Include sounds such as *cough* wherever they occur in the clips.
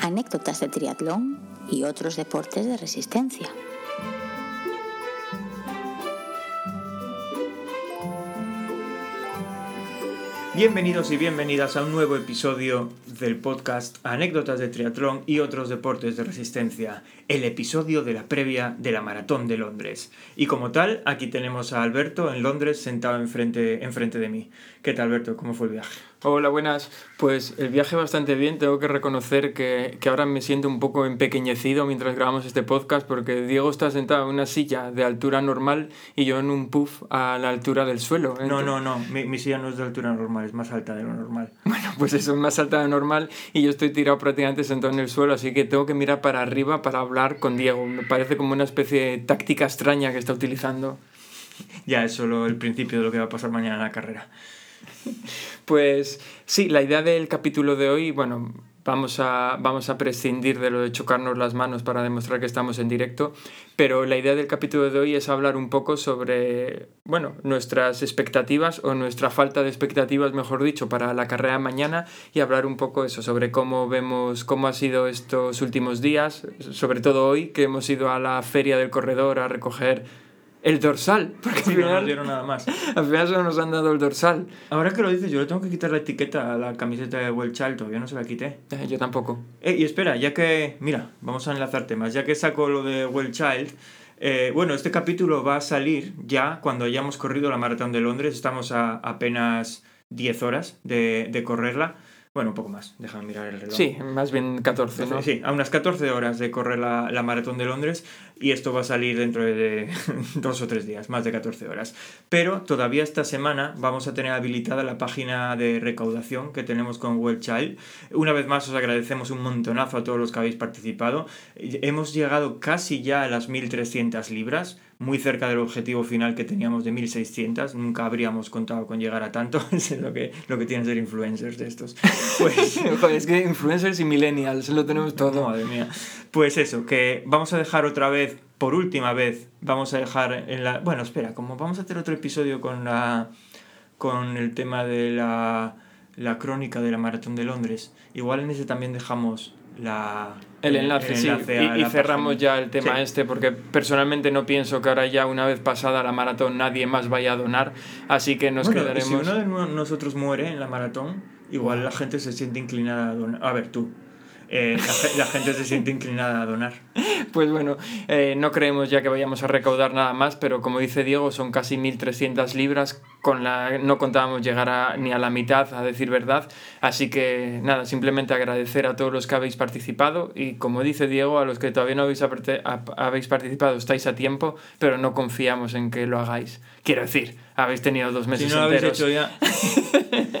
anécdotas de triatlón y otros deportes de resistencia. Bienvenidos y bienvenidas a un nuevo episodio del podcast Anécdotas de Triatlón y otros deportes de resistencia, el episodio de la previa de la Maratón de Londres. Y como tal, aquí tenemos a Alberto en Londres sentado enfrente, enfrente de mí. ¿Qué tal, Alberto? ¿Cómo fue el viaje? Hola, buenas. Pues el viaje bastante bien. Tengo que reconocer que, que, ahora me siento un poco empequeñecido mientras grabamos este podcast porque Diego está sentado en una silla de altura normal y yo en un puff a la altura del suelo. No, no, no. Mi, mi, silla no es de altura normal, es más alta de lo normal. *laughs* Bueno, pues eso es más alta de lo normal y yo estoy tirado prácticamente sentado en el suelo, así que tengo que mirar para arriba para hablar con Diego. Me parece como una especie de táctica extraña que está utilizando. Ya es solo el principio de lo que va a pasar mañana en la carrera. *laughs* Pues sí, la idea del capítulo de hoy, bueno, vamos a, vamos a prescindir de lo de chocarnos las manos para demostrar que estamos en directo, pero la idea del capítulo de hoy es hablar un poco sobre, bueno, nuestras expectativas o nuestra falta de expectativas, mejor dicho, para la carrera mañana y hablar un poco eso, sobre cómo vemos, cómo ha sido estos últimos días, sobre todo hoy que hemos ido a la feria del corredor a recoger el dorsal. Porque sí, al final, no nos dieron nada más. Al final solo nos han dado el dorsal. Ahora que lo dices, yo le tengo que quitar la etiqueta a la camiseta de Well Child, todavía no se la quité. Eh, yo tampoco. Eh, y espera, ya que. Mira, vamos a enlazar temas. Ya que saco lo de Well Child. Eh, bueno, este capítulo va a salir ya cuando hayamos corrido la maratón de Londres. Estamos a apenas 10 horas de, de correrla. Bueno, un poco más, déjame mirar el reloj. Sí, más bien 14, ¿no? Sí, a unas 14 horas de correr la, la maratón de Londres y esto va a salir dentro de *laughs* dos o tres días, más de 14 horas. Pero todavía esta semana vamos a tener habilitada la página de recaudación que tenemos con Well Child. Una vez más os agradecemos un montonazo a todos los que habéis participado. Hemos llegado casi ya a las 1.300 libras muy cerca del objetivo final que teníamos de 1600. Nunca habríamos contado con llegar a tanto. *laughs* es lo que, lo que tienen ser influencers de estos. Pues, *laughs* Joder, es que influencers y millennials lo tenemos todo. Madre mía. Pues eso, que vamos a dejar otra vez, por última vez, vamos a dejar en la. Bueno, espera, como vamos a hacer otro episodio con la. con el tema de la. la crónica de la maratón de Londres. Igual en ese también dejamos la, el enlace, el enlace sí. Y, y cerramos página. ya el tema sí. este, porque personalmente no pienso que ahora ya una vez pasada la maratón nadie más vaya a donar, así que nos bueno, quedaremos... Si uno de nosotros muere en la maratón, igual la gente se siente inclinada a donar. A ver, tú. Eh, la, la, gente se siente inclinada a donar. *laughs* Pues bueno, eh, no creemos ya que vayamos a recaudar nada más, pero como dice Diego, son casi 1.300 libras, con la, no contábamos llegar a, ni a la mitad, a decir verdad, así que nada, simplemente agradecer a todos los que habéis participado y como dice Diego, a los que todavía no habéis, habéis participado estáis a tiempo, pero no confiamos en que lo hagáis. Quiero decir, habéis tenido dos meses si no lo enteros. Habéis hecho ya. *laughs*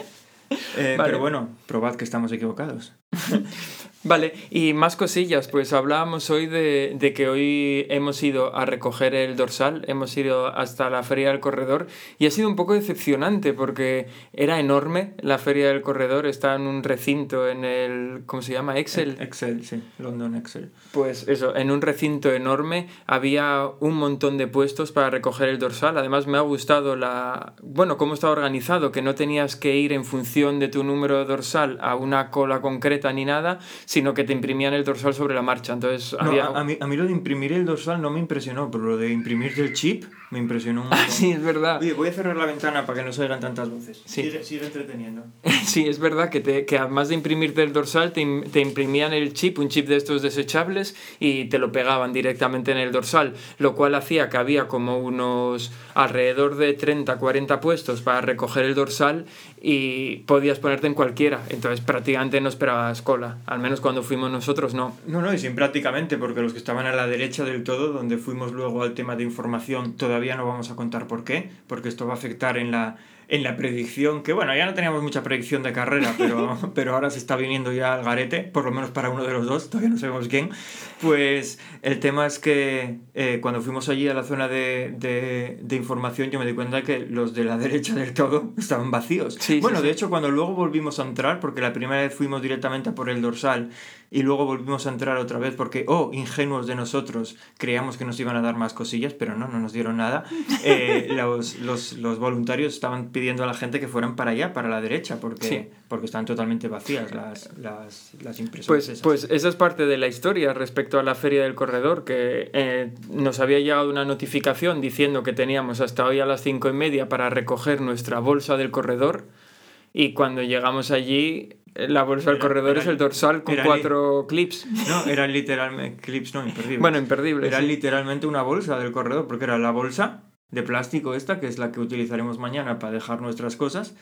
eh, vale. Pero bueno, probad que estamos equivocados. *laughs* Vale, y más cosillas, pues hablábamos hoy de, de, que hoy hemos ido a recoger el dorsal, hemos ido hasta la Feria del Corredor y ha sido un poco decepcionante porque era enorme la Feria del Corredor, está en un recinto en el, ¿cómo se llama? Excel. Excel, sí, London Excel. Pues eso, en un recinto enorme había un montón de puestos para recoger el dorsal, además me ha gustado la, bueno, cómo está organizado, que no tenías que ir en función de tu número de dorsal a una cola concreta ni nada, sino que te imprimían el dorsal sobre la marcha. Entonces, no, había... a, a, mí, a mí lo de imprimir el dorsal no me impresionó, pero lo de imprimirte el chip me impresionó un montón. Ah, sí, es verdad. Oye, voy a cerrar la ventana para que no se oigan tantas voces. Sí. Sigue, sigue entreteniendo. *laughs* sí, es verdad que, te, que además de imprimirte el dorsal, te, te imprimían el chip, un chip de estos desechables, y te lo pegaban directamente en el dorsal, lo cual hacía que había como unos alrededor de 30, 40 puestos para recoger el dorsal y podías ponerte en cualquiera. Entonces prácticamente no esperabas cola, al menos cuando fuimos nosotros no. No, no, y sin prácticamente, porque los que estaban a la derecha del todo, donde fuimos luego al tema de información, todavía no vamos a contar por qué, porque esto va a afectar en la, en la predicción, que bueno, ya no teníamos mucha predicción de carrera, *laughs* pero, pero ahora se está viniendo ya al garete, por lo menos para uno de los dos, todavía no sabemos quién. Pues el tema es que eh, cuando fuimos allí a la zona de, de, de, información, yo me di cuenta que los de la *laughs* derecha del todo estaban vacíos. Sí, bueno, sí, de sí. hecho, cuando luego volvimos a entrar, porque la primera vez fuimos directamente a por el dorsal y luego volvimos a entrar otra vez porque, oh, ingenuos de nosotros, creíamos que nos iban a dar más cosillas, pero no, no nos dieron nada. *laughs* Eh, los, los, los, voluntarios estaban pidiendo a la gente que fueran para allá, para la derecha, porque, porque están totalmente vacías las, las, las impresoras. Pues, pues esa es parte de la historia respecto a la feria del corredor, que eh, nos había llegado una notificación diciendo que teníamos hasta hoy a las cinco y media para recoger nuestra bolsa del corredor. Y cuando llegamos allí, la bolsa del corredor es el dorsal con cuatro clips. No, eran literalmente clips, no, imperdibles. Bueno, imperdibles. Era literalmente una bolsa del corredor, porque era la bolsa de plástico esta, que es la que utilizaremos mañana para dejar nuestras cosas,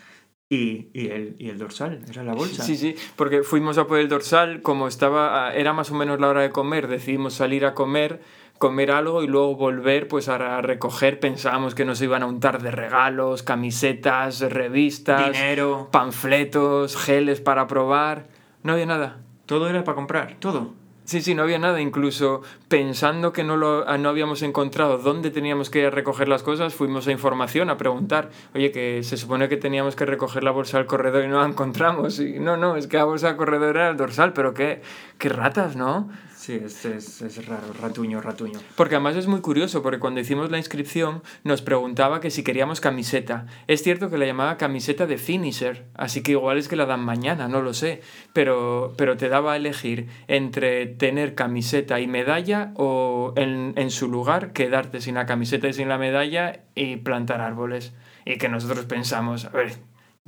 y, y, el, y el dorsal, era la bolsa. Sí, sí, porque fuimos a por el dorsal, como estaba, era más o menos la hora de comer, decidimos salir a comer comer algo y luego volver pues a recoger, pensábamos que nos iban a untar de regalos, camisetas, revistas, dinero, panfletos, geles para probar. No había nada. Todo era para comprar, todo. Sí, sí, no había nada. Incluso pensando que no, lo, no habíamos encontrado dónde teníamos que recoger las cosas, fuimos a información a preguntar, oye, que se supone que teníamos que recoger la bolsa del corredor y no la encontramos. Y no, no, es que la bolsa del corredor era el dorsal, pero qué, qué ratas, ¿no? Sí, es, es, es, raro, ratuño, ratuño. Porque además es muy curioso, porque cuando hicimos la inscripción nos preguntaba que si queríamos camiseta. Es cierto que la llamaba camiseta de finisher, así que igual es que la dan mañana, no lo sé. Pero, pero te daba a elegir entre tener camiseta y medalla o en, en su lugar quedarte sin la camiseta y sin la medalla y plantar árboles. Y que nosotros pensamos, a ver,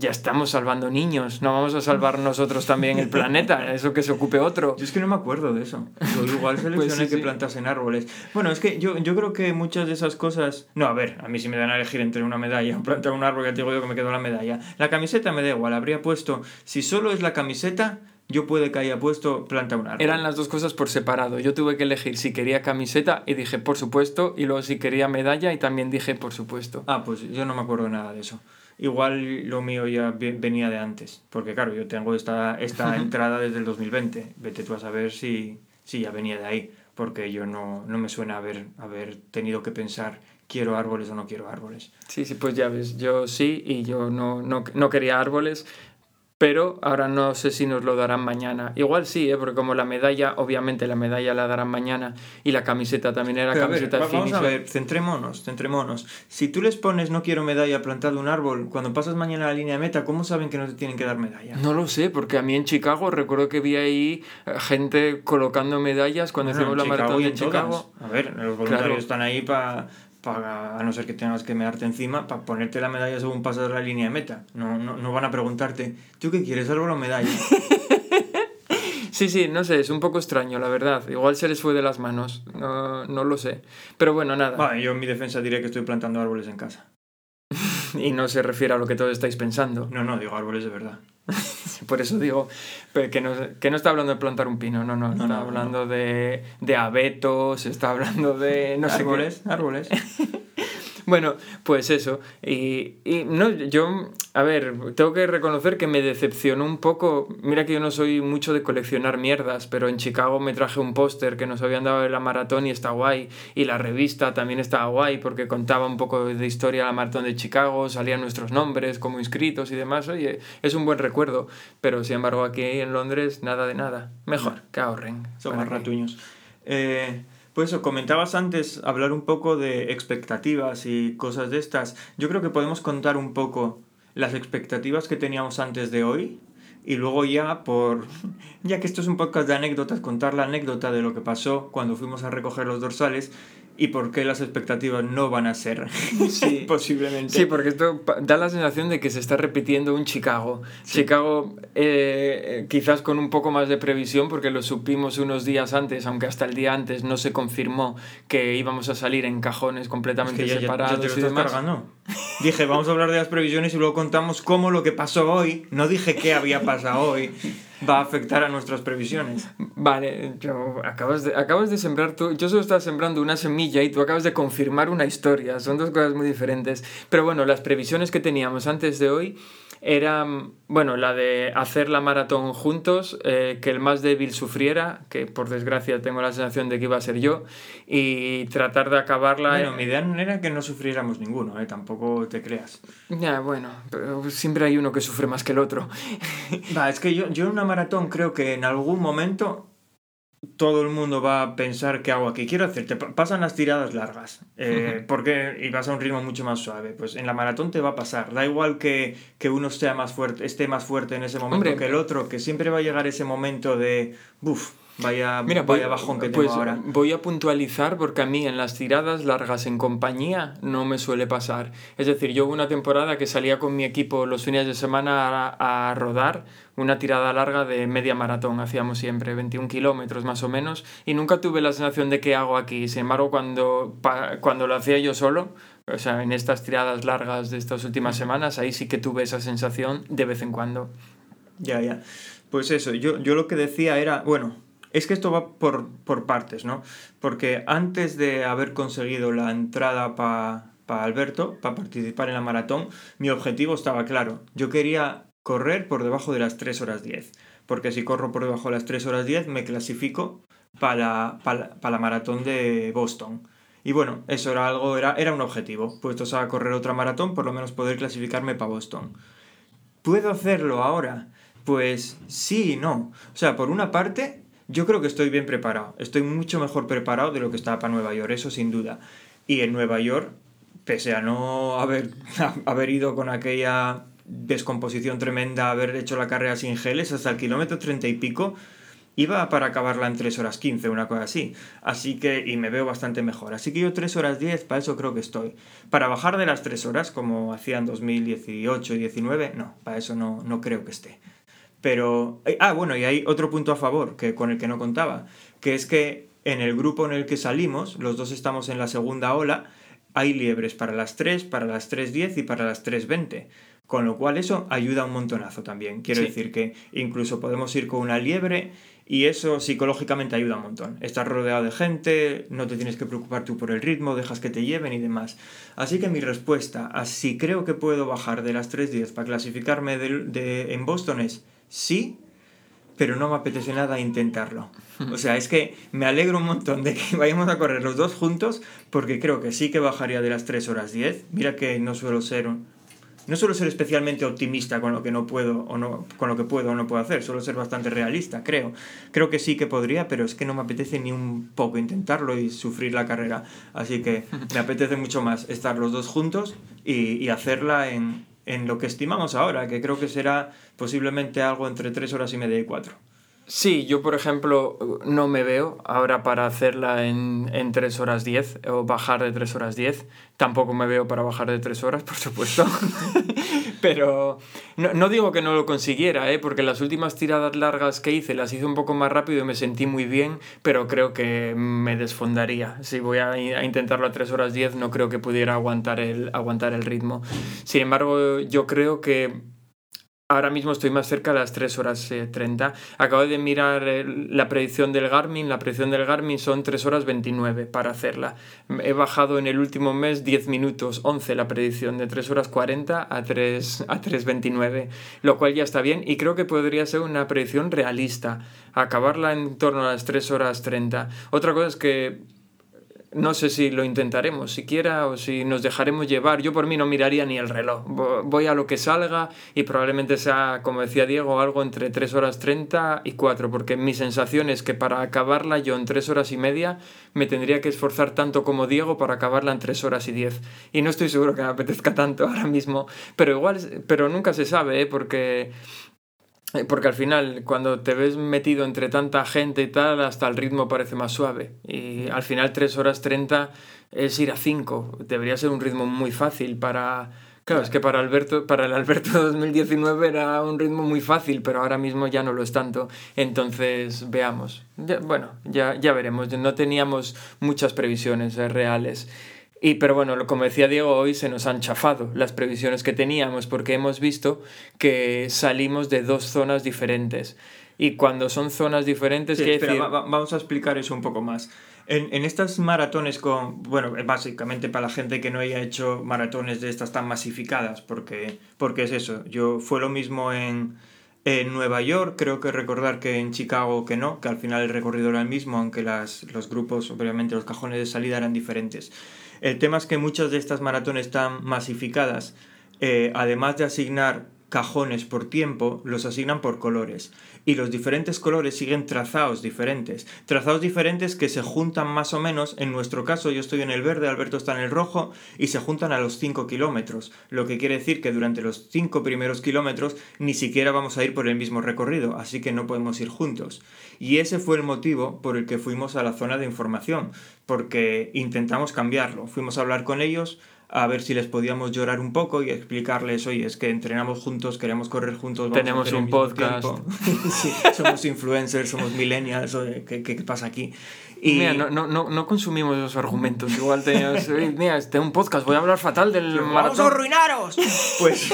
ya estamos salvando niños, no vamos a salvar nosotros también el planeta, *laughs* eso que se ocupe otro. Yo es que no me acuerdo de eso. igual seleccioné *laughs* pues que plantasen árboles. Bueno, es que yo, yo creo que muchas de esas cosas... No, a ver, a mí si me dan a elegir entre una medalla *laughs* o plantar un árbol, ya te digo yo que me quedo la medalla. La camiseta me da igual, habría puesto, si solo es la camiseta, yo puede que haya puesto planta un árbol. Eran las dos cosas por separado. Yo tuve que elegir si quería camiseta y dije por supuesto, y luego si quería medalla y también dije por supuesto. Ah, pues yo no me acuerdo nada de eso igual lo mío ya venía de antes, porque claro, yo tengo esta, esta *laughs* entrada desde el 2020, vete tú a saber si, si ya venía de ahí, porque yo no, no me suena haber, haber tenido que pensar quiero árboles o no quiero árboles. Sí, sí, pues ya ves, yo sí y yo no, no, no quería árboles, pero ahora no sé si nos lo darán mañana. Igual sí, ¿eh? porque como la medalla, obviamente la medalla la darán mañana y la camiseta también era camiseta a ver, Vamos a ver, centrémonos, centrémonos. Si tú les pones no quiero medalla plantado un árbol, cuando pasas mañana a la línea de meta, ¿cómo saben que no te tienen que dar medalla? No lo sé, porque a mí en Chicago recuerdo que vi ahí eh, gente colocando medallas cuando hicimos la maratón de Chicago. A ver, los voluntarios están ahí para para, a no ser que tengas que mearte encima, para ponerte la medalla según pasas la línea de meta. No, no, no van a preguntarte, ¿tú qué quieres, árbol o medalla? *laughs* Sí, sí, no sé, es un poco extraño, la verdad. Igual se les fue de las manos, no, no lo sé. Pero bueno, nada. Vale, yo en mi defensa diré que estoy plantando árboles en casa. *laughs* y no se refiere a lo que todos estáis pensando. No, no, digo árboles de verdad. *laughs* Por eso digo que no, que no está hablando de plantar un pino, no, no, está hablando De, de abetos, está hablando de... No árboles, árboles. *laughs* Bueno, pues eso. Y, y, no, yo, a ver, tengo que reconocer que me decepcionó un poco. Mira que yo no soy mucho de coleccionar mierdas, pero en Chicago me traje un póster que nos habían dado de la maratón y está guay. Y la revista también estaba guay porque contaba un poco de historia de la maratón de Chicago, salían nuestros nombres como inscritos y demás. Oye, es un buen recuerdo. Pero sin embargo, aquí en Londres, nada de nada. Mejor que ahorren. Somos ratuños. Eh. Pues eso, comentabas antes hablar un poco de expectativas y cosas de estas. Yo creo que podemos contar un poco las expectativas que teníamos antes de hoy y luego ya por *laughs* ya que esto es un podcast de anécdotas contar la anécdota de lo que pasó cuando fuimos a recoger los dorsales y por qué las expectativas no van a ser *laughs* sí. *laughs* posiblemente. Sí, porque esto da la sensación de que se está repitiendo un Chicago. Chicago eh, quizás con un poco más de previsión porque lo supimos unos días antes, aunque hasta el día antes no se confirmó que íbamos a salir en cajones completamente separados. Ya, te lo Dije, vamos a hablar de las previsiones y luego contamos cómo lo que pasó hoy, no dije qué había pasado hoy va a afectar a nuestras previsiones. Vale, yo, acabas, de, acabas de sembrar tú, yo solo estaba sembrando una semilla y tú acabas de confirmar una historia, son dos cosas muy diferentes. Pero bueno, las previsiones que teníamos antes de hoy era, bueno, la de hacer la maratón juntos, eh, que el más débil sufriera, que por desgracia tengo la sensación de que iba a ser yo, y tratar de acabarla... Bueno, mi idea no era que no sufriéramos ninguno, ¿eh? tampoco te creas. Ya, bueno, pero siempre hay uno que sufre más que el otro. Va, es que yo, yo en una maratón creo que en algún momento todo el mundo va a pensar qué hago aquí. Quiero hacerte, pasan las tiradas largas, eh, porque y vas a un ritmo mucho más suave. Pues en la maratón te va a pasar. Da igual que, que uno esté más fuerte, esté más fuerte en ese momento que el otro, que siempre va a llegar ese momento de, buf, Vaya, Mira, vaya bajón que pues tengo ahora. Voy a puntualizar porque a mí en las tiradas largas en compañía no me suele pasar. Es decir, yo hubo una temporada que salía con mi equipo los fines de semana a, a rodar una tirada larga de media maratón, hacíamos siempre 21 kilómetros más o menos, y nunca tuve la sensación de qué hago aquí. Sin embargo, cuando, cuando lo hacía yo solo, o sea, en estas tiradas largas de estas últimas semanas, ahí sí que tuve esa sensación de vez en cuando. Ya, ya. Pues eso, yo, yo lo que decía era, bueno, es que esto va por, por partes, ¿no? Porque antes de haber conseguido la entrada para pa Alberto, para participar en la maratón, mi objetivo estaba claro. Yo quería correr por debajo de las 3 horas 10. Porque si corro por debajo de las 3 horas 10, me clasifico para la, maratón de Boston. Y bueno, eso era algo, era, era un objetivo. Puestos a correr otra maratón, por lo menos poder clasificarme para Boston. ¿Puedo hacerlo ahora? Pues sí y no. O sea, por una parte, yo creo que estoy bien preparado. Estoy mucho mejor preparado de lo que estaba para Nueva York, eso sin duda. Y en Nueva York, pese a no haber, *laughs* haber ido con aquella descomposición tremenda, haber hecho la carrera sin geles, hasta el kilómetro treinta y pico, iba para acabarla en 3 horas 15, una cosa así. Así que, y me veo bastante mejor. Así que yo 3 horas 10, para eso creo que estoy. Para bajar de las 3 horas, como hacía en 2018 y 19, no, para eso no, no creo que esté. Pero, eh, ah, bueno, y hay otro punto a favor que, con el que no contaba, que es que en el grupo en el que salimos, los dos estamos en la segunda ola, hay liebres para las 3, para las 3.10 y para las 3.20. Con lo cual eso ayuda un montonazo también. Quiero Sí. decir que incluso podemos ir con una liebre y eso psicológicamente ayuda un montón. Estás rodeado de gente, no te tienes que preocupar tú por el ritmo, dejas que te lleven y demás. Así que mi respuesta a si creo que puedo bajar de las 3.10 para clasificarme de, de- en Boston es sí, pero no me apetece nada intentarlo. O sea, es que me alegro un montón de que *laughs* vayamos a correr los dos juntos porque creo que sí que bajaría de las 3 horas 10. Mira que no suelo ser no suelo ser especialmente optimista con lo que no puedo o no con lo que puedo o no puedo hacer, suelo ser bastante realista, creo. Creo que sí que podría, pero es que no me apetece ni un poco intentarlo y sufrir la carrera. Así que me apetece mucho más estar los dos juntos y hacerla en, en lo que estimamos ahora, que creo que será posiblemente algo entre 3 horas y media y 4. Sí, yo por ejemplo no me veo ahora para hacerla en, en 3 horas 10 o bajar de 3 horas 10. Tampoco me veo para bajar de 3 horas, *laughs* por supuesto. Pero no, no digo que no lo consiguiera, ¿eh? porque las últimas tiradas largas que hice las hice un poco más rápido y me sentí muy bien, pero creo que me desfondaría. Si voy a, intentarlo a 3 horas 10 no creo que pudiera aguantar el, aguantar el ritmo. Sin embargo, yo creo que Ahora mismo estoy más cerca de las 3 horas eh, 30. Acabo de mirar eh, la predicción del Garmin. La predicción del Garmin son 3 horas 29 para hacerla. He bajado en el último mes 10 minutos, 11 la predicción, de 3 horas 40 a 3, a 3.29, lo cual ya está bien y creo que podría ser una predicción realista. Acabarla en torno a las 3 horas 30. Otra cosa es que no sé si lo intentaremos siquiera o si nos dejaremos llevar. Yo por mí no miraría ni el reloj. Vo- Voy a lo que salga y probablemente sea, como decía Diego, algo entre 3 horas 30 y 4, porque mi sensación es que para acabarla yo en 3 horas y media me tendría que esforzar tanto como Diego para acabarla en 3 horas y 10. Y no estoy seguro que me apetezca tanto ahora mismo, pero igual, pero nunca se sabe, ¿eh? porque Porque al final, cuando te ves metido entre tanta gente y tal, hasta el ritmo parece más suave. Y al final, 3 horas 30 es ir a 5. Debería ser un ritmo muy fácil para. Claro, es que para, Alberto, para el Alberto *laughs* 2019 era un ritmo muy fácil, pero ahora mismo ya no lo es tanto. Entonces, veamos. Ya- bueno, ya, ya veremos. No teníamos muchas previsiones eh, reales. Y, pero bueno, como decía Diego, hoy se nos han chafado las previsiones que teníamos porque hemos visto que salimos de dos zonas diferentes. Y cuando son zonas diferentes, Sí, espera, decir... va- va- vamos a explicar eso un poco más. En, en estas maratones con, bueno, básicamente para la gente que no haya hecho maratones de estas tan masificadas, porque, porque es eso, yo fue lo mismo en, en Nueva York, creo que recordar que en Chicago que no, que al final el recorrido era el mismo, aunque las, los grupos, obviamente los cajones de salida eran diferentes. El tema es que muchas de estas maratones están masificadas, eh, además de asignar cajones por tiempo, los asignan por colores. Y los diferentes colores siguen trazados diferentes. Trazados diferentes que se juntan más o menos, en nuestro caso yo estoy en el verde, Alberto está en el rojo, y se juntan a los 5 kilómetros. Lo que quiere decir que durante los 5 primeros kilómetros ni siquiera vamos a ir por el mismo recorrido, así que no podemos ir juntos. Y ese fue el motivo por el que fuimos a la zona de información, porque intentamos cambiarlo. Fuimos a hablar con ellos, a ver si les podíamos llorar un poco y explicarles, oye, es que entrenamos juntos, queremos correr juntos. Vamos Tenemos un podcast. *laughs* sí, somos influencers, somos millennials, ¿qué, ¿qué, pasa aquí? Y... Mira, no, no, no, consumimos esos argumentos. Igual tenías, mira, este un podcast, voy a hablar fatal del maratón. ¡Vamos a arruinaros! *laughs* Pues,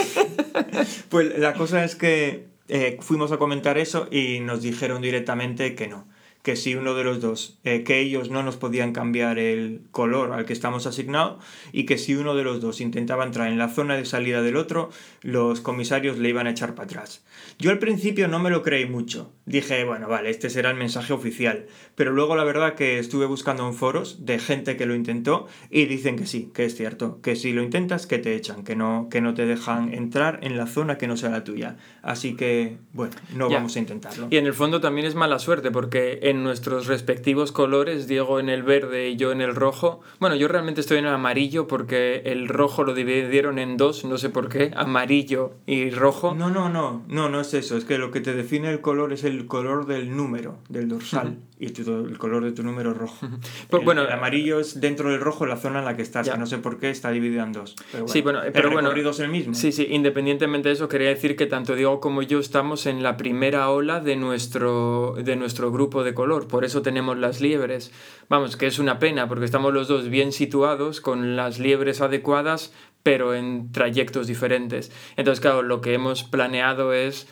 pues la cosa es que eh, fuimos a comentar eso y nos dijeron directamente que no que si uno de los dos, eh, que ellos no nos podían cambiar el color al que estamos asignados y que si uno de los dos intentaba entrar en la zona de salida del otro, los comisarios le iban a echar para atrás. Yo al principio no me lo creí mucho. Dije, bueno, vale, este será el mensaje oficial. Pero luego la verdad que estuve buscando en foros de gente que lo intentó y dicen que sí, que es cierto, que si lo intentas que te echan, que no, que no te dejan entrar en la zona que no sea la tuya. Así que, bueno, no vamos a intentarlo. Y en el fondo también es mala suerte porque en nuestros respectivos colores, Diego en el verde y yo en el rojo. Bueno, yo realmente estoy en el amarillo porque el rojo lo dividieron en dos, no sé por qué, amarillo y rojo. No, no, no, no, no es eso, es que lo que te define el color es el color del número, del dorsal, y el color de tu número rojo. Pues, bueno, el amarillo es dentro del rojo la zona en la que estás, no sé por qué está dividido en dos. Pero bueno, sí, bueno, pero el bueno, es el mismo. Sí, sí, independientemente de eso, quería decir que tanto Diego como yo estamos en la primera ola de nuestro, de nuestro grupo de color por eso tenemos las liebres. Vamos, que es una pena, porque estamos los dos bien situados, con las liebres adecuadas, pero en trayectos diferentes. Entonces, claro, lo que hemos planeado es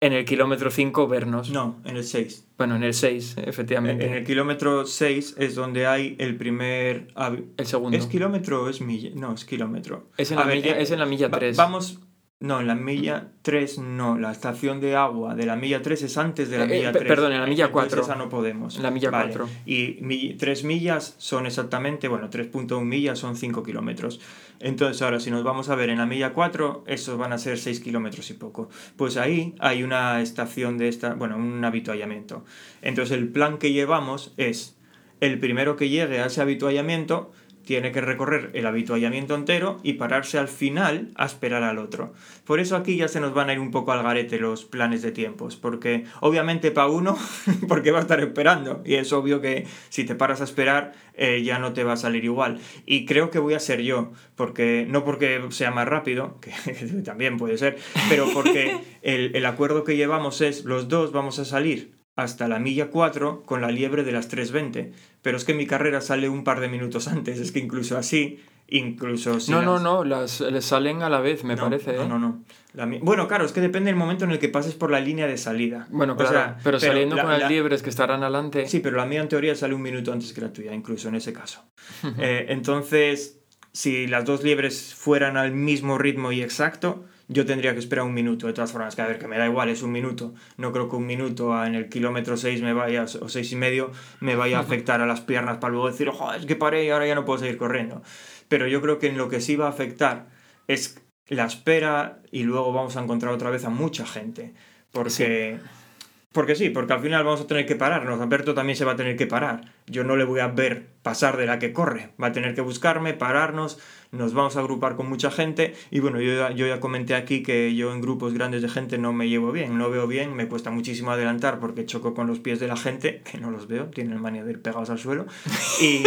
en el kilómetro 5 vernos. No, en el 6. Bueno, en el 6, efectivamente. En el kilómetro 6 es donde hay el primer... El segundo. ¿Es kilómetro o es milla? No, es kilómetro. Es en, la, milla, es en la milla 3. Vamos, no, en la milla 3 no, la estación de agua de la milla 3 es antes de la eh, milla 3. Perdón, en la milla 4. Esa no podemos. En la milla 4. Y 3 millas son exactamente, bueno, 3.1 millas son 5 kilómetros. Entonces ahora si nos vamos a ver en la milla 4, esos van a ser 6 kilómetros y poco. Pues ahí hay una estación de esta, bueno, un habituallamiento. Entonces el plan que llevamos es el primero que llegue a ese habituallamiento tiene que recorrer el habituallamiento entero y pararse al final a esperar al otro. Por eso aquí ya se nos van a ir un poco al garete los planes de tiempos, porque obviamente para uno, *laughs* porque va a estar esperando, y es obvio que si te paras a esperar eh, ya no te va a salir igual. Y creo que voy a ser yo, porque no porque sea más rápido, *laughs* que, también puede ser, pero porque *laughs* el, el acuerdo que llevamos es los dos vamos a salir hasta la milla 4 con la liebre de las 3.20. Pero es que mi carrera sale un par de minutos *laughs* antes, es que incluso así, incluso si No, no, no, las, les salen a la vez, me parece. No, ¿eh? no, no. Bueno, claro, es que depende del momento en el que pases por la línea de salida. Bueno, claro, pero, saliendo con las liebres que estarán adelante... Sí, pero la mía en teoría sale un minuto antes que la tuya, incluso en ese caso. *laughs* Eh, entonces, si las dos liebres fueran al mismo ritmo y exacto yo tendría que esperar un minuto. De todas formas, que a ver, que me da igual, es un minuto. No creo que un minuto en el kilómetro 6 me vaya, o seis y medio, me vaya a *laughs* afectar a las piernas para luego decir, joder, es que paré y ahora ya no puedo seguir corriendo. Pero yo creo que en lo que sí va a afectar es la espera y luego vamos a encontrar otra vez a mucha gente. Porque... Porque sí, porque al final vamos a tener que pararnos. Alberto también se va a tener que parar. Yo no le voy a ver pasar de la que corre. Va a tener que buscarme, pararnos, nos vamos a agrupar con mucha gente. Y bueno, yo ya, comenté aquí que yo en grupos grandes de gente no me llevo bien, no veo bien, me cuesta muchísimo adelantar porque choco con los pies de la gente, que no los veo, tienen manía de ir pegados al suelo, y,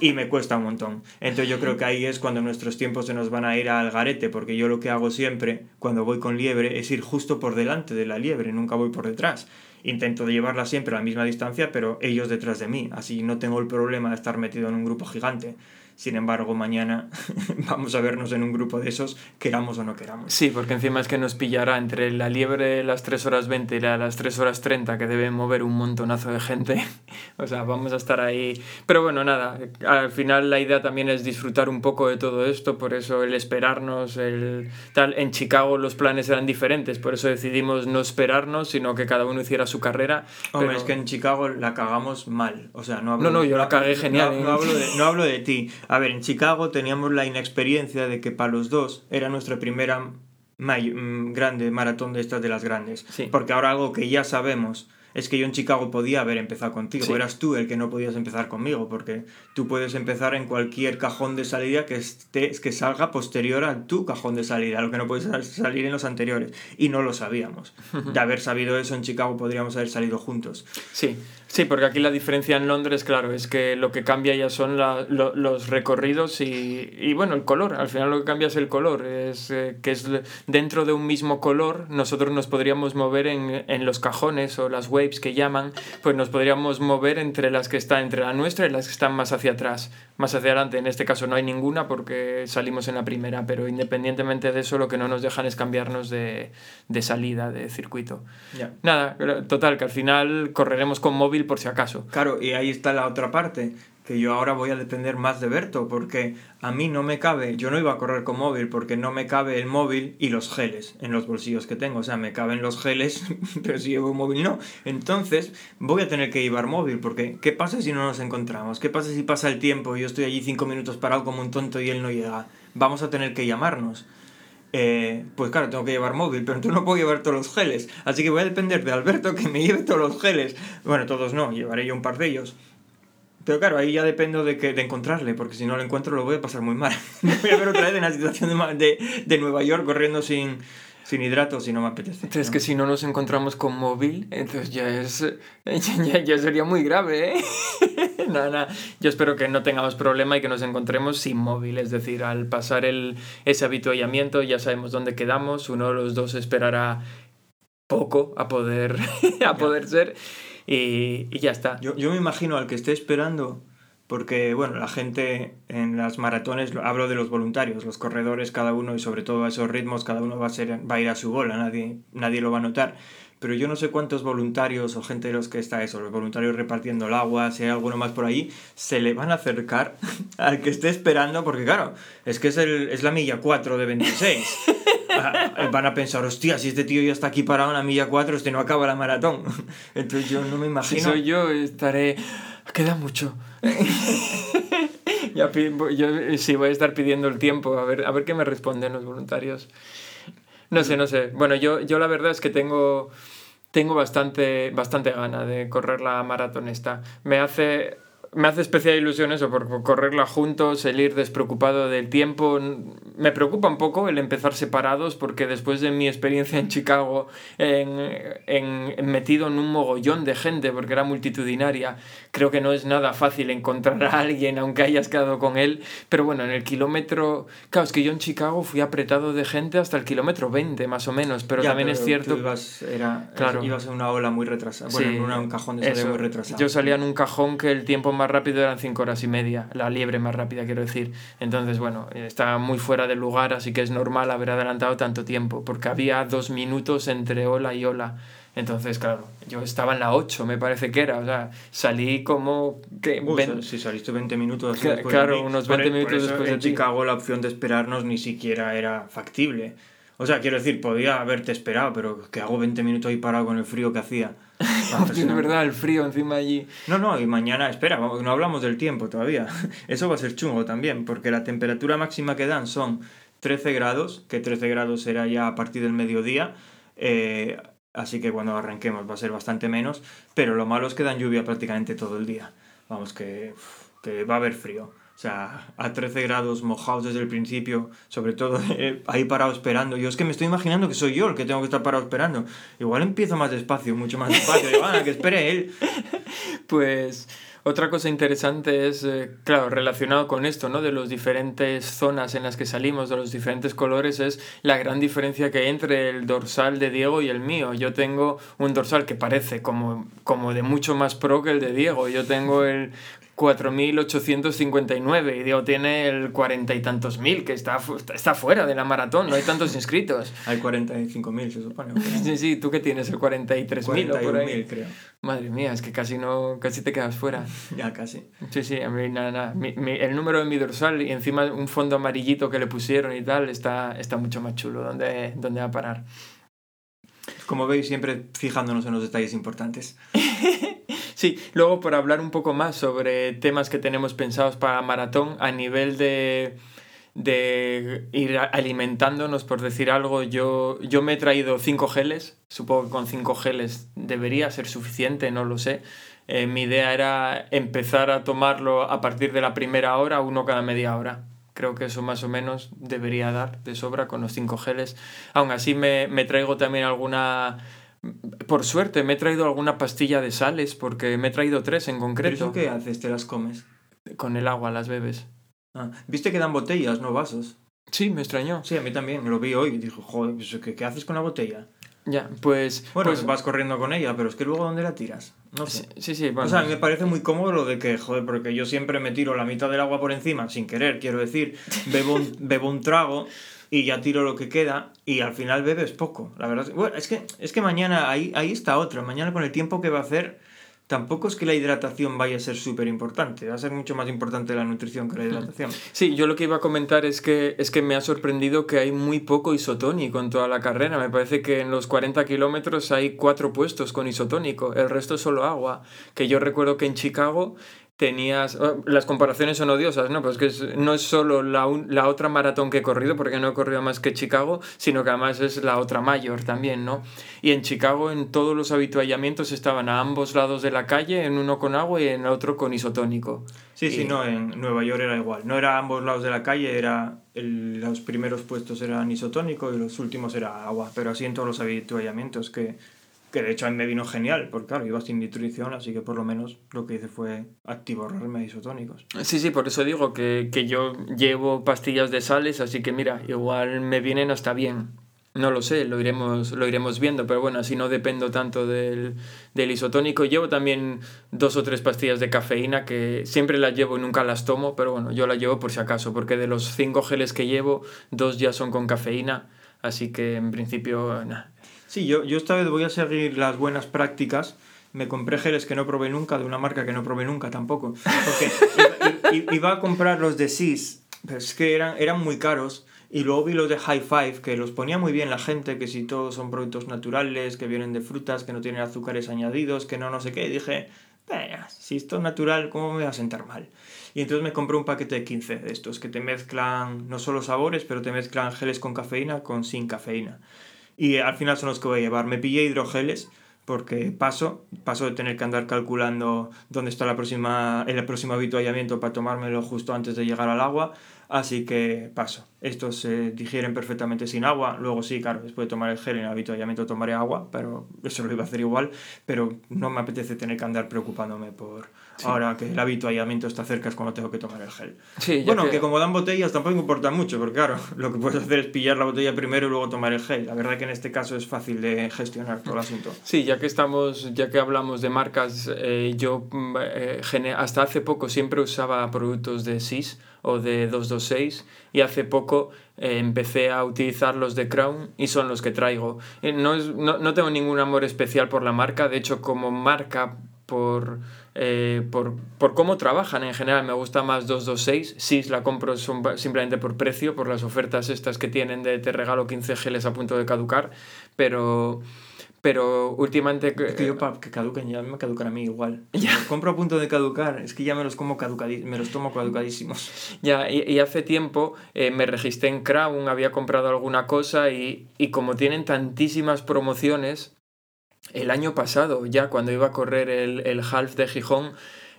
y me cuesta un montón. Entonces yo creo que ahí es cuando nuestros tiempos se nos van a ir al garete, porque yo lo que hago siempre cuando voy con liebre es ir justo por delante de la liebre, nunca voy por detrás intento llevarla siempre a la misma distancia, pero ellos detrás de mí. Así no tengo el problema de estar metido en un grupo gigante. Sin embargo, mañana *laughs* vamos a vernos en un grupo de esos, queramos o no queramos. Sí, porque encima es que nos pillará entre la liebre de las 3 horas 20 y la las 3 horas 30, que debe mover un montonazo de gente. *laughs* o sea, vamos a estar ahí. Pero bueno, nada, al final la idea también es disfrutar un poco de todo esto, por eso el esperarnos, el tal. En Chicago los planes eran diferentes, por eso decidimos no esperarnos, sino que cada uno hiciera su carrera. Hombre, es que en Chicago la cagamos mal. O sea, no hablo, No, no, yo la cagué genial. No, ¿eh? hablo de, no hablo de ti. A ver, en Chicago teníamos la inexperiencia de que para los dos era nuestra primera mm, grande maratón de estas de las grandes. Porque ahora algo que ya sabemos es que yo en Chicago podía haber empezado contigo. Eras tú el que no podías empezar conmigo, porque tú puedes empezar en cualquier cajón de salida que, esté, que salga posterior a tu cajón de salida, lo que no puedes salir en los anteriores. Y no lo sabíamos. *laughs* De haber sabido eso en Chicago podríamos haber salido juntos. Sí, Sí, porque aquí la diferencia en Londres, claro, es que lo que cambia ya son los recorridos y, y, bueno, el color. Al final lo que cambia es el color. Es eh, que es dentro de un mismo color, nosotros nos podríamos mover en, en, los cajones o las waves que llaman, pues nos podríamos mover entre las que están entre la nuestra y las que están más hacia atrás, más hacia adelante. En este caso no hay ninguna porque salimos en la primera, pero independientemente de eso, lo que no nos dejan es cambiarnos de, de salida, de circuito. Nada, total, que al final correremos con móvil por si acaso. Claro, y ahí está la otra parte, que yo ahora voy a depender más de Berto, porque a mí no me cabe, yo no iba a correr con móvil porque no me cabe el móvil y los geles en los bolsillos que tengo, o sea, me caben los geles, *laughs* pero si llevo móvil no. Entonces, voy a tener que llevar móvil, porque ¿qué pasa si no nos encontramos? ¿Qué pasa si pasa el tiempo y yo estoy allí cinco minutos parado como un tonto y él no llega? Vamos a tener que llamarnos. Eh, pues claro, tengo que llevar móvil, pero tú no puedo llevar todos los geles. Así que voy a depender de Alberto que me lleve todos los geles. Bueno, todos no, llevaré yo un par de ellos. Pero claro, ahí ya dependo de, que, de encontrarle, porque si no lo encuentro lo voy a pasar muy mal. *laughs* voy a ver otra vez en la situación de, de, de Nueva York corriendo sin, sin hidratos si no me apetece. Es que si no nos encontramos con móvil, entonces ya es *laughs* ya, ya sería muy grave, ¿eh? *laughs* nada, Yo espero que no tengamos problema y que nos encontremos sin móvil, es decir, al pasar el, ese habituallamiento ya sabemos dónde quedamos, uno de los dos esperará poco a poder, a poder ser y, y, ya está. Yo, yo me imagino al que esté esperando porque bueno, la gente en las maratones, hablo de los voluntarios, los corredores cada uno y sobre todo a esos ritmos cada uno va a, ser, va a ir a su bola, nadie, nadie lo va a notar, pero yo no sé cuántos voluntarios o gente de los que está eso, los voluntarios repartiendo el agua, si hay alguno más por ahí, se le van a acercar *laughs* al que esté esperando, porque claro, es que es, el, es la milla 4 de 26. *laughs* *laughs* Van a pensar, hostia, si este tío ya está aquí parado en la milla 4, este no acaba la maratón. *laughs* Entonces yo no me imagino. Si soy yo, estaré. Queda mucho. *laughs* ya, yo sí voy a estar pidiendo el tiempo, a ver, a ver qué me responden los voluntarios. No sé, no sé. Bueno, yo, yo la verdad es que tengo, tengo bastante, bastante gana de correr la maratón esta. Me hace me hace especial ilusión eso, por correrla juntos, el ir despreocupado del tiempo. Me preocupa un poco el empezar separados, porque después de mi experiencia en Chicago, en, en, metido en un mogollón de gente, porque era multitudinaria, creo que no es nada fácil encontrar a alguien, aunque hayas quedado con él. Pero bueno, en el kilómetro. Claro, es que yo en Chicago fui apretado de gente hasta el kilómetro 20, más o menos, pero también es cierto. ibas, era, claro. ibas en una ola muy retrasada. Bueno, en un cajón de salida muy retrasado. Yo salía en un cajón que el tiempo más rápido eran 5 horas y media, la liebre más rápida quiero decir. Entonces, bueno, está muy fuera del lugar, así que es normal haber adelantado tanto tiempo, porque había dos minutos entre ola y ola. Entonces, claro, yo estaba en la 8, me parece que era. O sea, salí como. que Si saliste 20 minutos Claro, unos 20 minutos después de Chicago la opción de esperarnos ni siquiera era factible. O sea, quiero decir, podía haberte esperado, pero que hago 20 minutos ahí parado con el frío que hacía. *laughs* es verdad, el frío encima allí. No, no, y mañana, espera, no hablamos del tiempo todavía. *laughs* Eso va a ser chungo también, porque la temperatura máxima que dan son 13 grados, que 13 grados será ya a partir del mediodía. Eh, así que cuando arranquemos va a ser bastante menos, pero lo malo es que dan lluvia prácticamente todo el día. Vamos, que, que va a haber frío. O sea, a 13 grados mojados desde el principio, sobre todo *laughs* eh, ahí parado esperando. Yo es que me estoy imaginando que soy yo el que tengo que estar parado esperando. Igual empiezo más despacio, mucho más despacio. Digo, que espere él. *laughs* Pues otra cosa interesante es, eh, claro, relacionado con esto, ¿no? De las diferentes zonas en las que salimos, de los diferentes colores, es la gran diferencia que hay entre el dorsal de Diego y el mío. Yo tengo un dorsal que parece como, como de mucho más pro que el de Diego. Yo tengo el 4.859 y digo, tiene el cuarenta y tantos mil, que está, está fuera de la maratón, no hay tantos inscritos. *laughs* Hay 45.000, se supone. sí, sí, tú que tienes el 43.000 o por ahí. creo. Madre mía, es que casi no casi te quedas fuera. *laughs* ya, casi. Sí, sí, a mí nada, nada. Mi, mi, el número de mi dorsal y encima un fondo amarillito que le pusieron y tal, está, está mucho más chulo. ¿Dónde, dónde va a parar? Como veis, siempre fijándonos en los detalles importantes. *laughs* Sí, luego por hablar un poco más sobre temas que tenemos pensados para maratón a nivel de, de ir alimentándonos, por decir algo, yo, yo me he traído cinco geles, supongo que con cinco geles debería ser suficiente, no lo sé. Eh, mi idea era empezar a tomarlo a partir de la primera hora, uno cada media hora. Creo que eso más o menos debería dar de sobra con los cinco geles. Aún así me, me traigo también alguna por suerte me he traído alguna pastilla de sales porque me he traído tres en concreto. ¿Pero eso qué haces? ¿Te las comes? Con el agua las bebes. Ah, ¿Viste que dan botellas, no vasos? Sí, me extrañó. Sí, a mí también, lo vi hoy y dijo, joder, pues, ¿qué, ¿qué haces con la botella? Ya, pues... Bueno, pues, vas corriendo con ella, pero es que luego ¿dónde la tiras? No sé. Sí, sí, bueno, o sea, a mí me parece muy cómodo lo de que, joder, porque yo siempre me tiro la mitad del agua por encima, sin querer, quiero decir, bebo un, *laughs* bebo un trago y ya tiro lo que queda y al final bebes poco. La verdad, bueno, es que, es que mañana ahí, ahí está otra. Mañana con el tiempo que va a hacer, tampoco es que la hidratación vaya a ser súper importante. Va a ser mucho más importante la nutrición que la hidratación. Sí, yo lo que iba a comentar es que, es que me ha sorprendido que hay muy poco isotónico en toda la carrera. Me parece que en los 40 kilómetros hay cuatro puestos con isotónico, el resto es solo agua. Que yo recuerdo que en Chicago tenías... oh, Las comparaciones son odiosas, ¿no? Pues que es- no es solo la, un- la otra maratón que he corrido, porque no he corrido más que Chicago, sino que además es la otra mayor también, ¿no? Y en Chicago en todos los habituallamientos estaban a ambos lados de la calle, en uno con agua y en el otro con isotónico. Sí, sí, no, en Nueva York era igual. No era a ambos lados de la calle, era el- los primeros puestos eran isotónico y los últimos era agua. Pero así en todos los habituallamientos, que, que de hecho a mí me vino genial, porque claro, iba sin nutrición, así que por lo menos lo que hice fue activarme isotónicos. Sí, sí, por eso digo que, que yo llevo pastillas de sales, así que mira, igual me vienen hasta bien. No lo sé, lo iremos, lo iremos viendo, pero bueno, así no dependo tanto del, del isotónico. Llevo también dos o tres pastillas de cafeína que siempre las llevo y nunca las tomo, pero bueno, yo las llevo por si acaso, porque de los cinco geles que llevo, dos ya son con cafeína, así que en principio, nada. Sí, yo, yo esta vez voy a seguir las buenas prácticas. Me compré geles que no probé nunca, de una marca que no probé nunca tampoco. Porque *laughs* iba, a comprar los de SIS, pero es que eran, eran muy caros. Y luego vi los de High Five, que los ponía muy bien la gente, que si todos son productos naturales, que vienen de frutas, que no tienen azúcares añadidos, que no no sé qué. Y dije, "Venga, si esto es natural, ¿cómo me va a sentar mal? Y entonces me compré un paquete de 15 de estos, que te mezclan no solo sabores, pero te mezclan geles con cafeína con sin cafeína. Y al final son los que voy a llevar. Me pillé hidrogeles porque paso, paso de tener que andar calculando dónde está la próxima, el próximo habituallamiento para tomármelo justo antes de llegar al agua. Así que paso. Estos se digieren perfectamente sin agua. Luego sí, claro, después de tomar el gel en el habituallamiento tomaré agua, pero eso lo iba a hacer igual. Pero no me apetece tener que andar preocupándome por ahora que el habituallamiento está cerca es cuando tengo que tomar el gel. Sí, Bueno, que- que como dan botellas tampoco importa mucho, porque claro, *laughs* lo que puedes hacer es pillar la botella primero y luego tomar el gel. La verdad que en este caso es fácil de gestionar todo el asunto. Sí, ya que estamos, ya que hablamos de marcas, eh, yo mm, eh, hasta hace poco siempre usaba productos de SIS o de 226 y hace poco eh, empecé a utilizar los de Crown y son los que traigo. Eh, no, es- no, no tengo ningún amor especial por la marca, de hecho como marca por, eh, por, por cómo trabajan en general me gusta más 226, SIS la compro son- simplemente por precio, por las ofertas estas que tienen de te regalo 15 geles a punto de caducar, pero... Pero últimamente... Es que yo para que caduquen ya me caducan a mí igual. *laughs* Los compro a punto de caducar, es que ya me los como me los tomo caducadísimos. *laughs* Ya, y, y hace tiempo eh, me registré en Crown, había comprado alguna cosa y, y como tienen tantísimas promociones, el año pasado, ya cuando iba a correr el, el half de Gijón,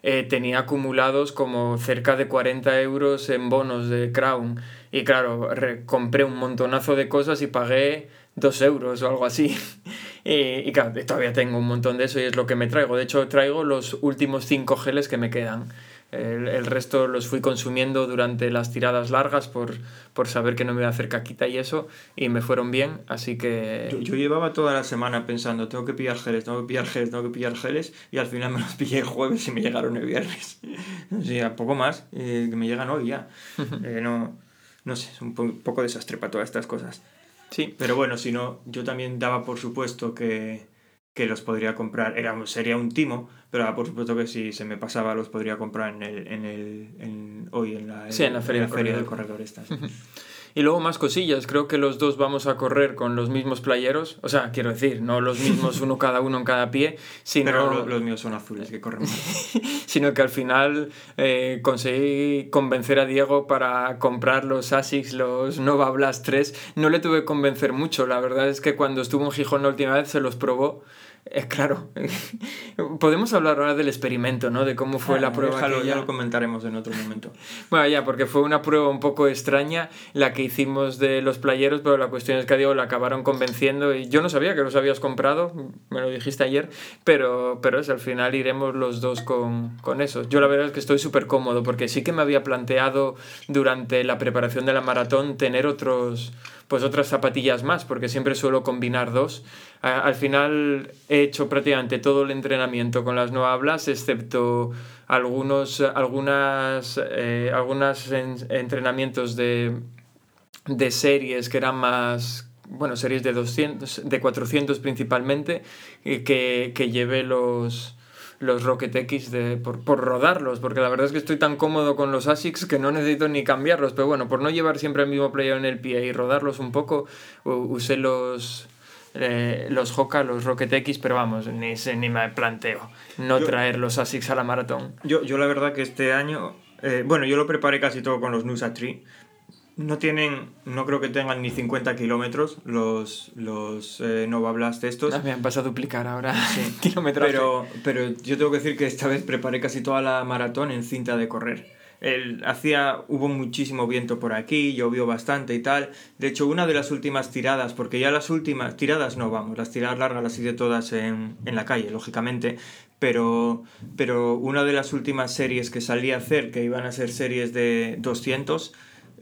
eh, tenía acumulados como cerca de 40 euros en bonos de Crown. Y claro, compré un montonazo de cosas y pagué 2 euros o algo así. y, *laughs* y claro, todavía tengo un montón de eso y es lo que me traigo. De hecho, traigo los últimos 5 geles que me quedan. El, el, resto los fui consumiendo durante las tiradas largas por, por saber que no me iba a hacer caquita y eso, y me fueron bien, así que... Yo, yo, llevaba toda la semana pensando, tengo que pillar geles, tengo que pillar geles, tengo que pillar geles, y al final me los pillé el jueves y me llegaron el viernes. *laughs* o sea, poco más, eh, que me llegan hoy ya. eh, no, no sé, es un po poco desastre para todas estas cosas. Sí. Pero bueno, si no, yo también daba por supuesto que, que los podría comprar. Era, sería un timo, pero daba por supuesto que si se me pasaba los podría comprar en el, en el, en, hoy en la, sí, en la feria, en la feria del corredor. Esta. *laughs* Y luego más cosillas, creo que los dos vamos a correr con los mismos playeros, o sea, quiero decir, no los mismos uno cada uno en cada pie, *laughs* sino... Pero los, los míos son azules, que corren *laughs* sino que al final eh, conseguí convencer a Diego para comprar los ASICS, los Nova Blast 3. No le tuve que convencer mucho, la verdad es que cuando estuvo en Gijón la última vez se los probó es *laughs* claro. *laughs* Podemos hablar ahora del experimento, ¿no? De cómo fue ah, la prueba. Déjalo, que ya... ya lo comentaremos en otro momento. *laughs* Bueno, ya, porque fue una prueba un poco extraña la que hicimos de los playeros, pero la cuestión es que a Diego la acabaron convenciendo y yo no sabía que los habías comprado, me lo dijiste ayer, pero, pero es, al final iremos los dos con, con eso. Yo la verdad es que estoy súper cómodo porque sí que me había planteado durante la preparación de la maratón tener otros pues otras zapatillas más, porque siempre suelo combinar dos. Al final he hecho prácticamente todo el entrenamiento con las no hablas, excepto algunos algunas, eh, algunos en, entrenamientos de, de series que eran más bueno, series de 200, de 400 principalmente, que, que llevé los, los Rocket X de, por, por, rodarlos, porque la verdad es que estoy tan cómodo con los ASICS que no necesito ni cambiarlos, pero bueno, por no llevar siempre el mismo player en el pie y rodarlos un poco, usé los, eh, los Hoka, los Rocket X, pero vamos, ni, ni me planteo no yo, traer los ASICS a la maratón. Yo, yo la verdad que este año, eh, bueno, yo lo preparé casi todo con los Nusa Tree, no tienen, no creo que tengan ni 50 kilómetros los, los eh, Nova Blast estos. Ah, me han pasado a duplicar ahora sí. *laughs* kilometraje. Pero, pero yo tengo que decir que esta vez preparé casi toda la maratón en cinta de correr. El, hacía, hubo muchísimo viento por aquí, llovió bastante y tal. De hecho, una de las últimas tiradas, porque ya las últimas tiradas no vamos, las tiradas largas las hice todas en, en la calle, lógicamente. Pero, pero una de las últimas series que salí a hacer, que iban a ser series de 200,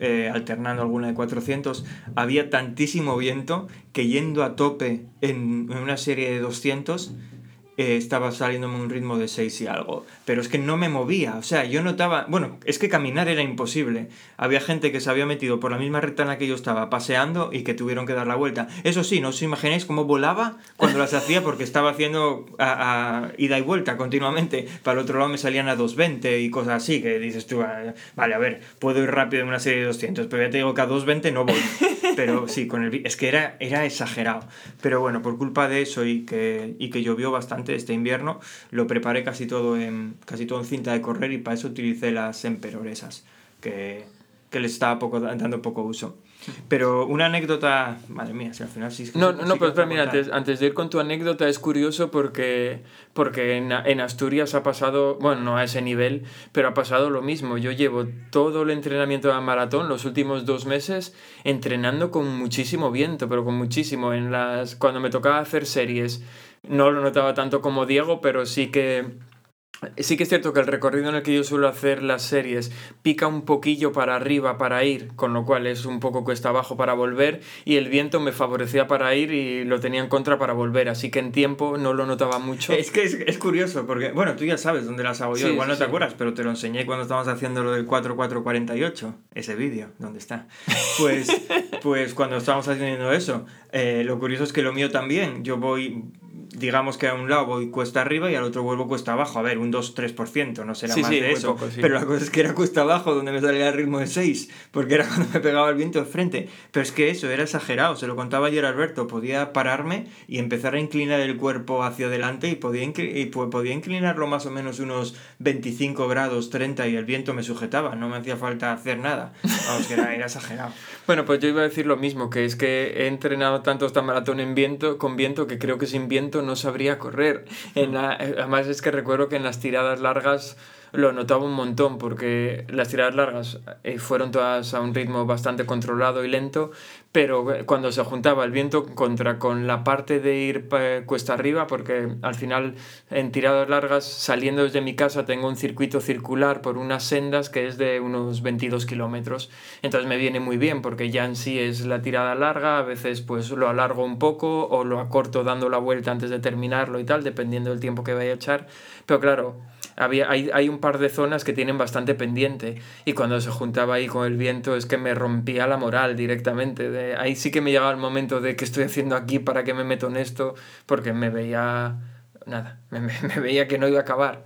eh, alternando alguna de 400, había tantísimo viento que yendo a tope en, en una serie de 200 eh, estaba saliéndome un ritmo de 6 y algo. Pero es que no me movía, o sea, yo notaba, bueno, es que caminar era imposible. Había gente que se había metido por la misma recta en la que yo estaba paseando y que tuvieron que dar la vuelta. Eso sí, no os imagináis cómo volaba cuando las hacía porque estaba haciendo a, a ida y vuelta continuamente. Para el otro lado me salían a 220 y cosas así, que dices tú, vale, a ver, puedo ir rápido en una serie de 200, pero ya te digo que a 220 no voy. *laughs* Pero sí, con el, es que era, era exagerado. Pero bueno, por culpa de eso y que, y que llovió bastante este invierno, lo preparé casi todo en, casi todo en cinta de correr y para eso utilicé las Emperor esas, que, que les estaba poco, dando poco uso. Pero una anécdota, madre mía, si al final sí. No, no, pero espera, mira, antes, antes, de ir con tu anécdota es curioso porque, porque en, en, Asturias ha pasado, bueno, no a ese nivel, pero ha pasado lo mismo. Yo llevo todo el entrenamiento de maratón los últimos dos meses entrenando con muchísimo viento, pero con muchísimo. En las, cuando me tocaba hacer series, no lo notaba tanto como Diego, pero sí que Sí que es cierto que el recorrido en el que yo suelo hacer las series pica un poquillo para arriba para ir, con lo cual es un poco cuesta abajo para volver y el viento me favorecía para ir y lo tenía en contra para volver, así que en tiempo no lo notaba mucho. Es que es, es curioso, porque bueno, tú ya sabes dónde las hago yo, sí, igual no te sí. acuerdas, pero te lo enseñé cuando estábamos haciendo lo del 4448, ese vídeo, ¿dónde está? Pues, *laughs* pues cuando estábamos haciendo eso, eh, lo curioso es que lo mío también, yo voy digamos que a un lado voy cuesta arriba y al otro vuelvo cuesta abajo. A ver, un 2-3%, no será sí, más sí, de eso. Poco, sí. Pero la cosa es que era cuesta abajo donde me salía el ritmo de 6, porque era *laughs* cuando me pegaba el viento de frente. Pero es que eso era exagerado, se lo contaba ayer Alberto. Podía pararme y empezar a inclinar el cuerpo hacia adelante y podía, y podía inclinarlo más o menos unos 25 grados, 30 y el viento me sujetaba. No me hacía falta hacer nada. Vamos, que era, era exagerado. *laughs* Bueno, pues yo iba a decir lo mismo, que es que he entrenado tanto esta maratón en viento, con viento que creo que sin viento no sabría correr. En la, además es que recuerdo que en las tiradas largas lo notaba un montón porque las tiradas largas eh, fueron todas a un ritmo bastante controlado y lento, pero eh, cuando se juntaba el viento contra con la parte de ir eh, cuesta arriba, porque al final en tiradas largas, saliendo desde mi casa, tengo un circuito circular por unas sendas que es de unos 22 kilómetros. Entonces me viene muy bien porque ya en sí es la tirada larga, a veces pues lo alargo un poco o lo acorto dando la vuelta antes de terminarlo y tal, dependiendo del tiempo que vaya a echar. Pero claro, había, hay, hay, un par de zonas que tienen bastante pendiente y cuando se juntaba ahí con el viento es que me rompía la moral directamente. De, ahí sí que me llegaba el momento de qué estoy haciendo aquí, para qué me meto en esto, porque me veía, nada, me, me, veía que no iba a acabar.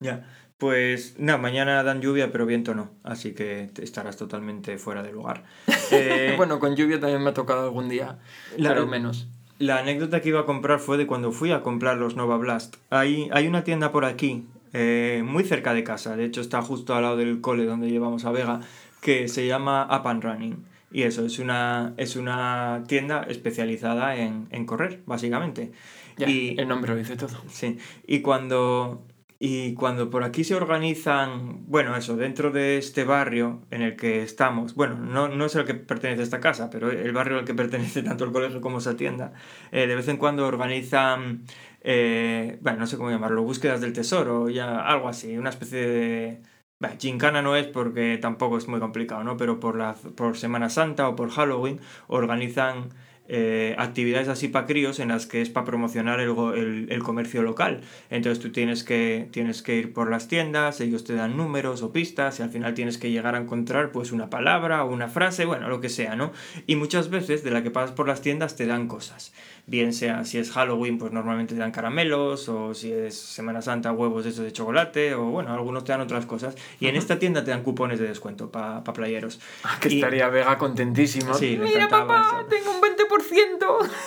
Ya, pues nada, mañana dan lluvia, pero viento no, así que estarás totalmente fuera de lugar. *laughs* Eh, bueno, con lluvia también me ha tocado algún día, claro, menos. La anécdota que iba a comprar fue de cuando fui a comprar los Nova Blast. Hay, hay una tienda por aquí, eh, muy cerca de casa, de hecho está justo al lado del cole donde llevamos a Vega, que se llama Up and Running. Y eso, es una, es una tienda especializada en, en correr, básicamente. y el nombre lo dice todo. Sí, y cuando y cuando por aquí se organizan, bueno, eso, dentro de este barrio en el que estamos, bueno, no, no es el que pertenece a esta casa, pero el barrio al que pertenece *laughs* tanto el colegio como esa tienda, eh, de vez en cuando organizan, eh, bueno, no sé cómo llamarlo, búsquedas del tesoro, ya algo así, una especie de... Bueno, gincana no es porque tampoco es muy complicado, ¿no? Pero por, la, por Semana Santa o por Halloween organizan eh, actividades así para críos en las que es para promocionar el, el, el, comercio local. Entonces tú tienes que, tienes que ir por las tiendas, ellos te dan números o pistas y al final tienes que llegar a encontrar pues una palabra o una frase, bueno, lo que sea, ¿no? Y muchas veces de la que pasas por las tiendas te dan cosas. Bien sea si es Halloween, pues normalmente te dan caramelos, o si es Semana Santa, huevos de esos de chocolate, o bueno, algunos te dan otras cosas. Y en esta tienda te dan cupones de descuento para pa playeros. Ah, que estaría Vega contentísimo. Sí, Mira, papá, tengo un 20%.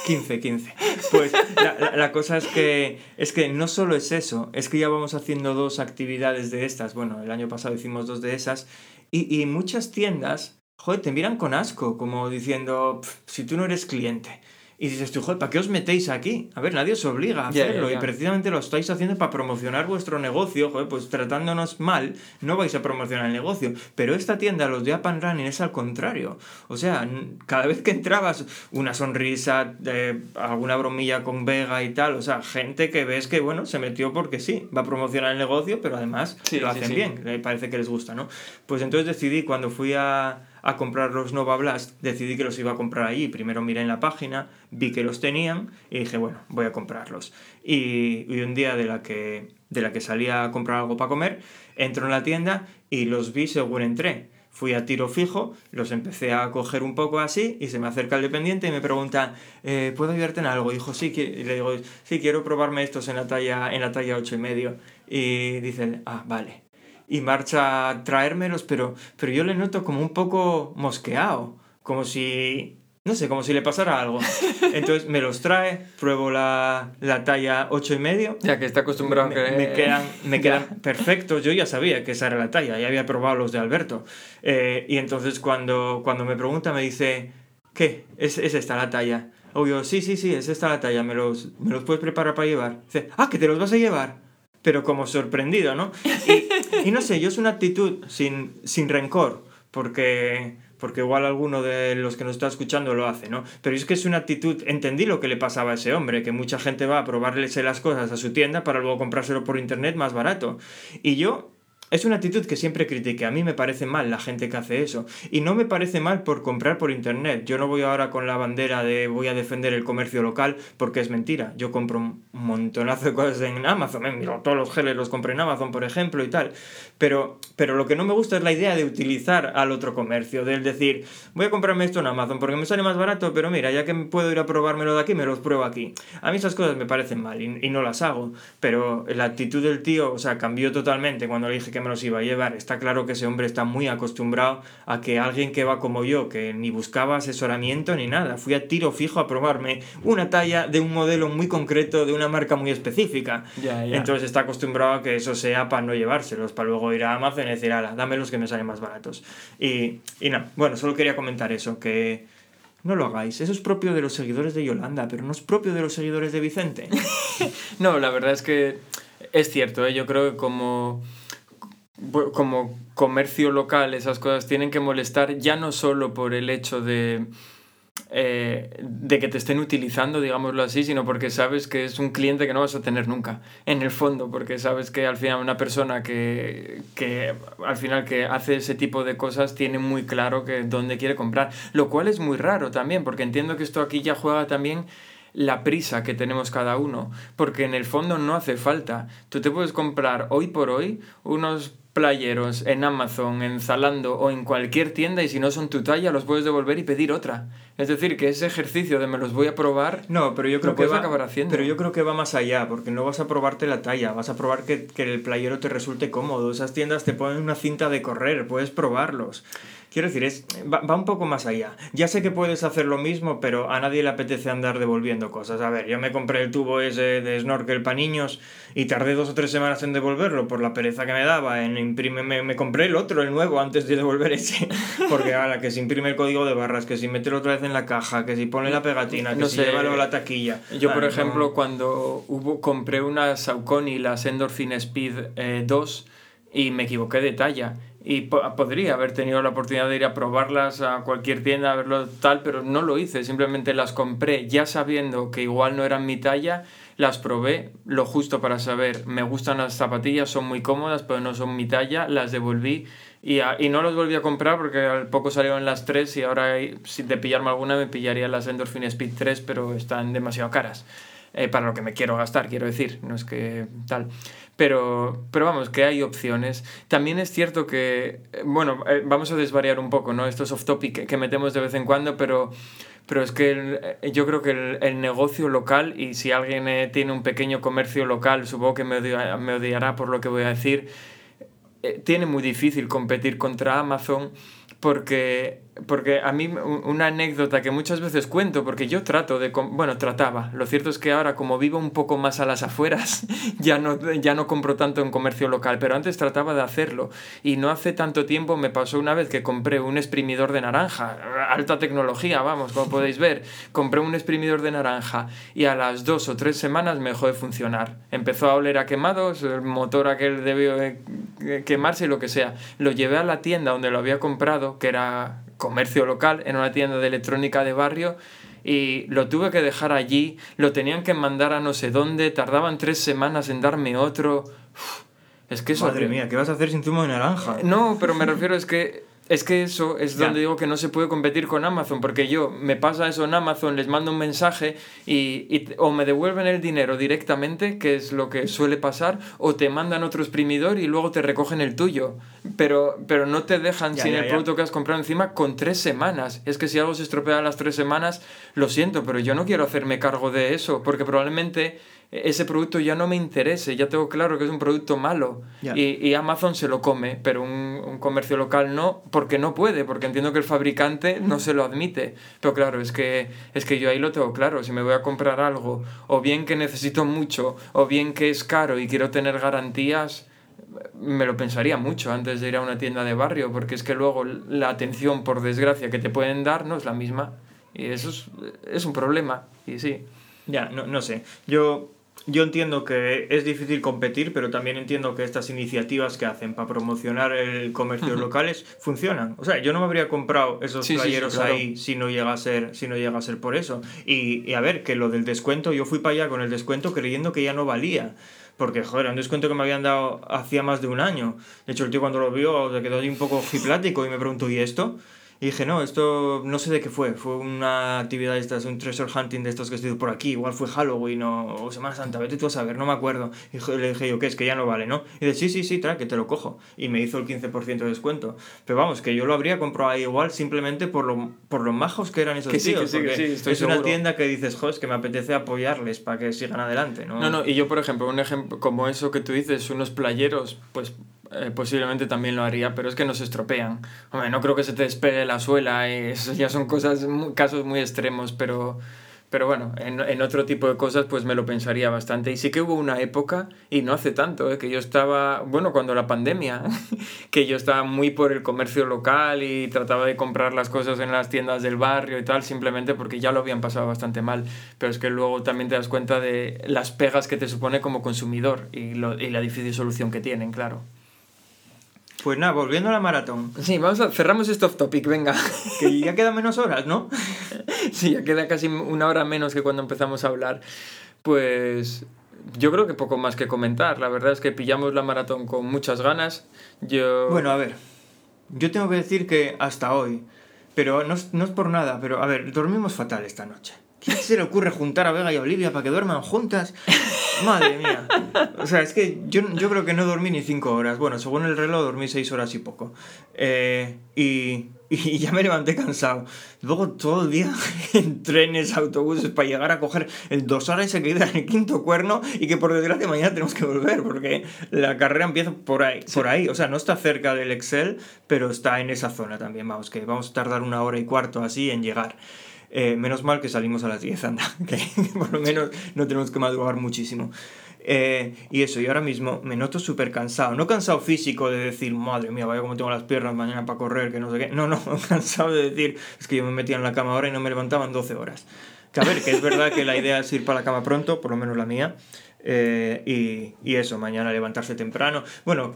15, 15. Pues la, la, cosa es que, es que no solo es eso, es que ya vamos haciendo dos actividades de estas. Bueno, el año pasado hicimos dos de esas. Y, y muchas tiendas, joder, te miran con asco, como diciendo, si tú no eres cliente y dices tú, joder, ¿para qué os metéis aquí? A ver, nadie os obliga a hacerlo y precisamente lo estáis haciendo para promocionar vuestro negocio, joder, pues tratándonos mal, no vais a promocionar el negocio. Pero esta tienda, los de Up and Running, es al contrario. O sea, cada vez que entrabas, una sonrisa, eh, alguna bromilla con Vega y tal, o sea, gente que ves que, bueno, se metió porque sí, va a promocionar el negocio, pero además lo hacen bien, parece que les gusta, ¿no? Pues entonces decidí cuando fui a a comprar los Nova Blast, decidí que los iba a comprar allí. Primero miré en la página, vi que los tenían y dije, bueno, voy a comprarlos. Y, un día de la, que, de la que salía a comprar algo para comer, entro en la tienda y los vi según entré. Fui a tiro fijo, los empecé a coger un poco así y se me acerca el dependiente y me pregunta, eh, ¿puedo ayudarte en algo? Dijo, sí, y le digo, sí, quiero probarme estos en la talla, en la talla 8 y medio. Y dice, ah, vale y marcha a traérmelos, pero, pero yo le noto como un poco mosqueado, como si, no sé, como si le pasara algo. *laughs* Entonces me los trae, pruebo la, la talla 8 y medio. Ya que está acostumbrado me, que... me quedan, me *laughs* quedan perfectos, yo ya sabía que esa era la talla, ya había probado los de Alberto. Eh, y entonces cuando, cuando me pregunta me dice, ¿qué? ¿Es, es esta la talla? O yo, sí, sí, sí, es esta la talla, ¿me los, me los puedes preparar para llevar? Dice, ah, que te los vas a llevar pero como sorprendido, ¿no? *laughs* Y, y no sé, yo es una actitud sin, sin rencor, porque, porque igual alguno de los que nos está escuchando lo hace, ¿no? Pero es que es una actitud, entendí lo que le pasaba a ese hombre, que mucha gente va a probarle las cosas a su tienda para luego comprárselo por internet más barato. Y yo es una actitud que siempre critiqué. A mí me parece mal la gente que hace eso. Y no me parece mal por comprar por internet. Yo no voy ahora con la bandera de voy a defender el comercio local porque es mentira. Yo compro un montonazo de cosas en Amazon. Eh, miro, todos los geles los compré en Amazon, por ejemplo, y tal. Pero, pero lo que no me gusta es la idea de utilizar al otro comercio. Del decir, voy a comprarme esto en Amazon porque me sale más barato, pero mira, ya que puedo ir a probármelo de aquí, me los pruebo aquí. A mí esas cosas me parecen mal y, y no las hago. Pero la actitud del tío, o sea, cambió totalmente cuando le dije que me los iba a llevar. Está claro que ese hombre está muy acostumbrado a que alguien que va como yo, que ni buscaba asesoramiento ni nada, fui a tiro fijo a probarme una talla de un modelo muy concreto, de una marca muy específica. Entonces está acostumbrado a que eso sea para no llevárselos, para luego ir a Amazon y decir, ala, dame los que me salen más baratos. Y, y no, bueno, solo quería comentar eso, que no lo hagáis. Eso es propio de los seguidores de Yolanda, pero no es propio de los seguidores de Vicente. *laughs* no, la verdad es que es cierto, ¿eh? yo creo que como como comercio local, esas cosas tienen que molestar ya no solo por el hecho de, eh, de que te estén utilizando, digámoslo así, sino porque sabes que es un cliente que no vas a tener nunca, en el fondo, porque sabes que al final una persona que, que al final que hace ese tipo de cosas tiene muy claro que dónde quiere comprar, lo cual es muy raro también, porque entiendo que esto aquí ya juega también la prisa que tenemos cada uno, porque en el fondo no hace falta. Tú te puedes comprar hoy por hoy unos playeros en Amazon, en Zalando o en cualquier tienda y si no son tu talla los puedes devolver y pedir otra. Es decir, que ese ejercicio de me los voy a probar, no, pero yo creo que va, acabar haciendo. Pero yo creo que va más allá, porque no vas a probarte la talla, vas a probar que, que el playero te resulte cómodo. Esas tiendas te ponen una cinta de correr, puedes probarlos. Quiero decir, es, va, un poco más allá. Ya sé que puedes hacer lo mismo, pero a nadie le apetece andar devolviendo cosas. A ver, yo me compré el tubo ese de snorkel para niños y tardé dos o tres semanas en devolverlo por la pereza que me daba. En imprime, me, compré el otro, el nuevo, antes de devolver ese. *laughs* Porque ahora que se imprime el código de barras, que si meterlo otra vez en la caja, que si pone la pegatina, que si lleva la taquilla. Yo, por ejemplo, cuando hubo, compré una Saucony, las Endorphin Speed 2, eh, y me equivoqué de talla y podría haber tenido la oportunidad de ir a probarlas a cualquier tienda, a verlo tal, pero no lo hice, simplemente las compré ya sabiendo que igual no eran mi talla, las probé lo justo para saber, me gustan las zapatillas, son muy cómodas, pero no son mi talla, las devolví y, y no las volví a comprar porque al poco salieron las tres y ahora si de pillarme alguna me pillaría las Endorphin Speed 3, pero están demasiado caras. Eh, para lo que me quiero gastar, quiero decir, no es que tal. Pero, pero vamos, que hay opciones. También es cierto que, eh, bueno, eh, vamos a desvariar un poco, ¿no? Esto es off topic que metemos de vez en cuando, pero, pero es que yo creo que el, negocio local, y si alguien tiene un pequeño comercio local, supongo que me, me odiará por lo que voy a decir, tiene muy difícil competir contra Amazon porque porque a mí una anécdota que muchas veces cuento, porque yo trato de, bueno, trataba, lo cierto es que ahora como vivo un poco más a las afueras, *laughs* ya no, ya no compro tanto en comercio local, pero antes trataba de hacerlo. Y no hace tanto tiempo me pasó una vez que compré un exprimidor de naranja, alta tecnología, vamos, como podéis ver, compré un exprimidor de naranja y a las dos o tres semanas me dejó de funcionar, empezó a oler a quemados, el motor aquel debió quemarse y lo que sea, lo llevé a la tienda donde lo había comprado, que era comercio local, en una tienda de electrónica de barrio, y lo tuve que dejar allí, lo tenían que mandar a no sé dónde, tardaban tres semanas en darme otro. es que eso... Madre mía, ¿qué vas a hacer sin zumo de naranja? No, pero me refiero es que es que eso es donde digo que no se puede competir con Amazon, porque yo me pasa eso en Amazon, les mando un mensaje y, y, o me devuelven el dinero directamente, que es lo que suele pasar, o te mandan otro exprimidor y luego te recogen el tuyo. Pero, pero no te dejan sin el producto que has comprado encima con tres semanas. Es que si algo se estropea a las tres semanas, lo siento, pero yo no quiero hacerme cargo de eso, porque probablemente ese producto ya no me interese, ya tengo claro que es un producto malo y, y, Amazon se lo come, pero un, un, comercio local no, porque no puede, porque entiendo que el fabricante no se lo admite. Pero claro, es que, es que yo ahí lo tengo claro, si me voy a comprar algo, o bien que necesito mucho, o bien que es caro y quiero tener garantías, me lo pensaría mucho antes de ir a una tienda de barrio, porque es que luego la atención, por desgracia, que te pueden dar no es la misma. Y eso es, es un problema, y sí. Ya, no, no sé. Yo yo entiendo que es difícil competir, pero también entiendo que estas iniciativas que hacen para promocionar el comercio locales funcionan. O sea, yo no me habría comprado esos playeros ahí si no llega a ser, si no llega a ser por eso. Y, y, a ver, que lo del descuento, yo fui para allá con el descuento creyendo que ya no valía. Porque, joder, un descuento que me habían dado hacía más de un año. De hecho, el tío cuando lo vio se quedó ahí un poco ojiplático y me preguntó, ¿y esto? Y dije, no, esto no sé de qué fue. Fue una actividad de estas, un treasure hunting de estos que estoy por aquí. Igual fue Halloween o, Semana Santa, vete tú a saber, no me acuerdo. Y le dije yo, ¿qué es? Que ya no vale, ¿no? Y dice, sí, sí, sí, trae, que te lo cojo. Y me hizo el 15% de descuento. Pero vamos, que yo lo habría comprado ahí igual simplemente por lo, por lo majos que eran esos tíos. es una tienda que dices, es que me apetece apoyarles para que sigan adelante, ¿no? No, no, y yo, por ejemplo, un ejemplo como eso que tú dices, unos playeros, pues eh, posiblemente también lo haría, pero es que no se estropean. Hombre, no creo que se te despegue la suela, *laughs* eso ya son cosas, casos muy extremos, pero, pero bueno, en, en, otro tipo de cosas pues me lo pensaría bastante. Y sí que hubo una época, y no hace tanto, eh, que yo estaba, bueno, cuando la pandemia, *laughs* que yo estaba muy por el comercio local y trataba de comprar las cosas en las tiendas del barrio y tal, simplemente porque ya lo habían pasado bastante mal. Pero es que luego también te das cuenta de las pegas que te supone como consumidor y, lo, y la difícil solución que tienen, claro. Pues nada, volviendo a la maratón. Sí, vamos a cerramos este off topic, venga. Que ya quedan menos horas, ¿no? *laughs* sí, ya queda casi una hora menos que cuando empezamos a hablar. Pues yo creo que poco más que comentar. La verdad es que pillamos la maratón con muchas ganas. Yo... Bueno, a ver. Yo tengo que decir que hasta hoy, pero no, no es por nada, pero a ver, dormimos fatal esta noche. ¿Quién se le ocurre juntar a Vega y a Olivia para que duerman juntas? Madre mía. O sea, es que yo, yo creo que no dormí ni cinco horas. Bueno, según el reloj dormí seis horas y poco. Eh, y, y ya me levanté cansado. Luego todo el día *laughs* en trenes, autobuses para llegar a coger el dos horas ese que queda en el quinto cuerno y que por desgracia mañana tenemos que volver porque la carrera empieza por ahí. Por ahí. O sea, no está cerca del Excel, pero está en esa zona también. Vamos, que vamos a tardar una hora y cuarto así en llegar. Eh, menos mal que salimos a las 10, anda, *laughs* que por lo menos no tenemos que madrugar muchísimo. Eh, y eso, y ahora mismo me noto súper cansado. No cansado físico de decir, madre mía, vaya como tengo las piernas mañana para correr, que no sé qué. No, no, *laughs* cansado de decir, es que yo me metía en la cama ahora y no me levantaba en 12 horas. Que a ver, que es verdad que la idea es ir para la cama pronto, por lo menos la mía. Eh, y, y eso, mañana levantarse temprano. Bueno,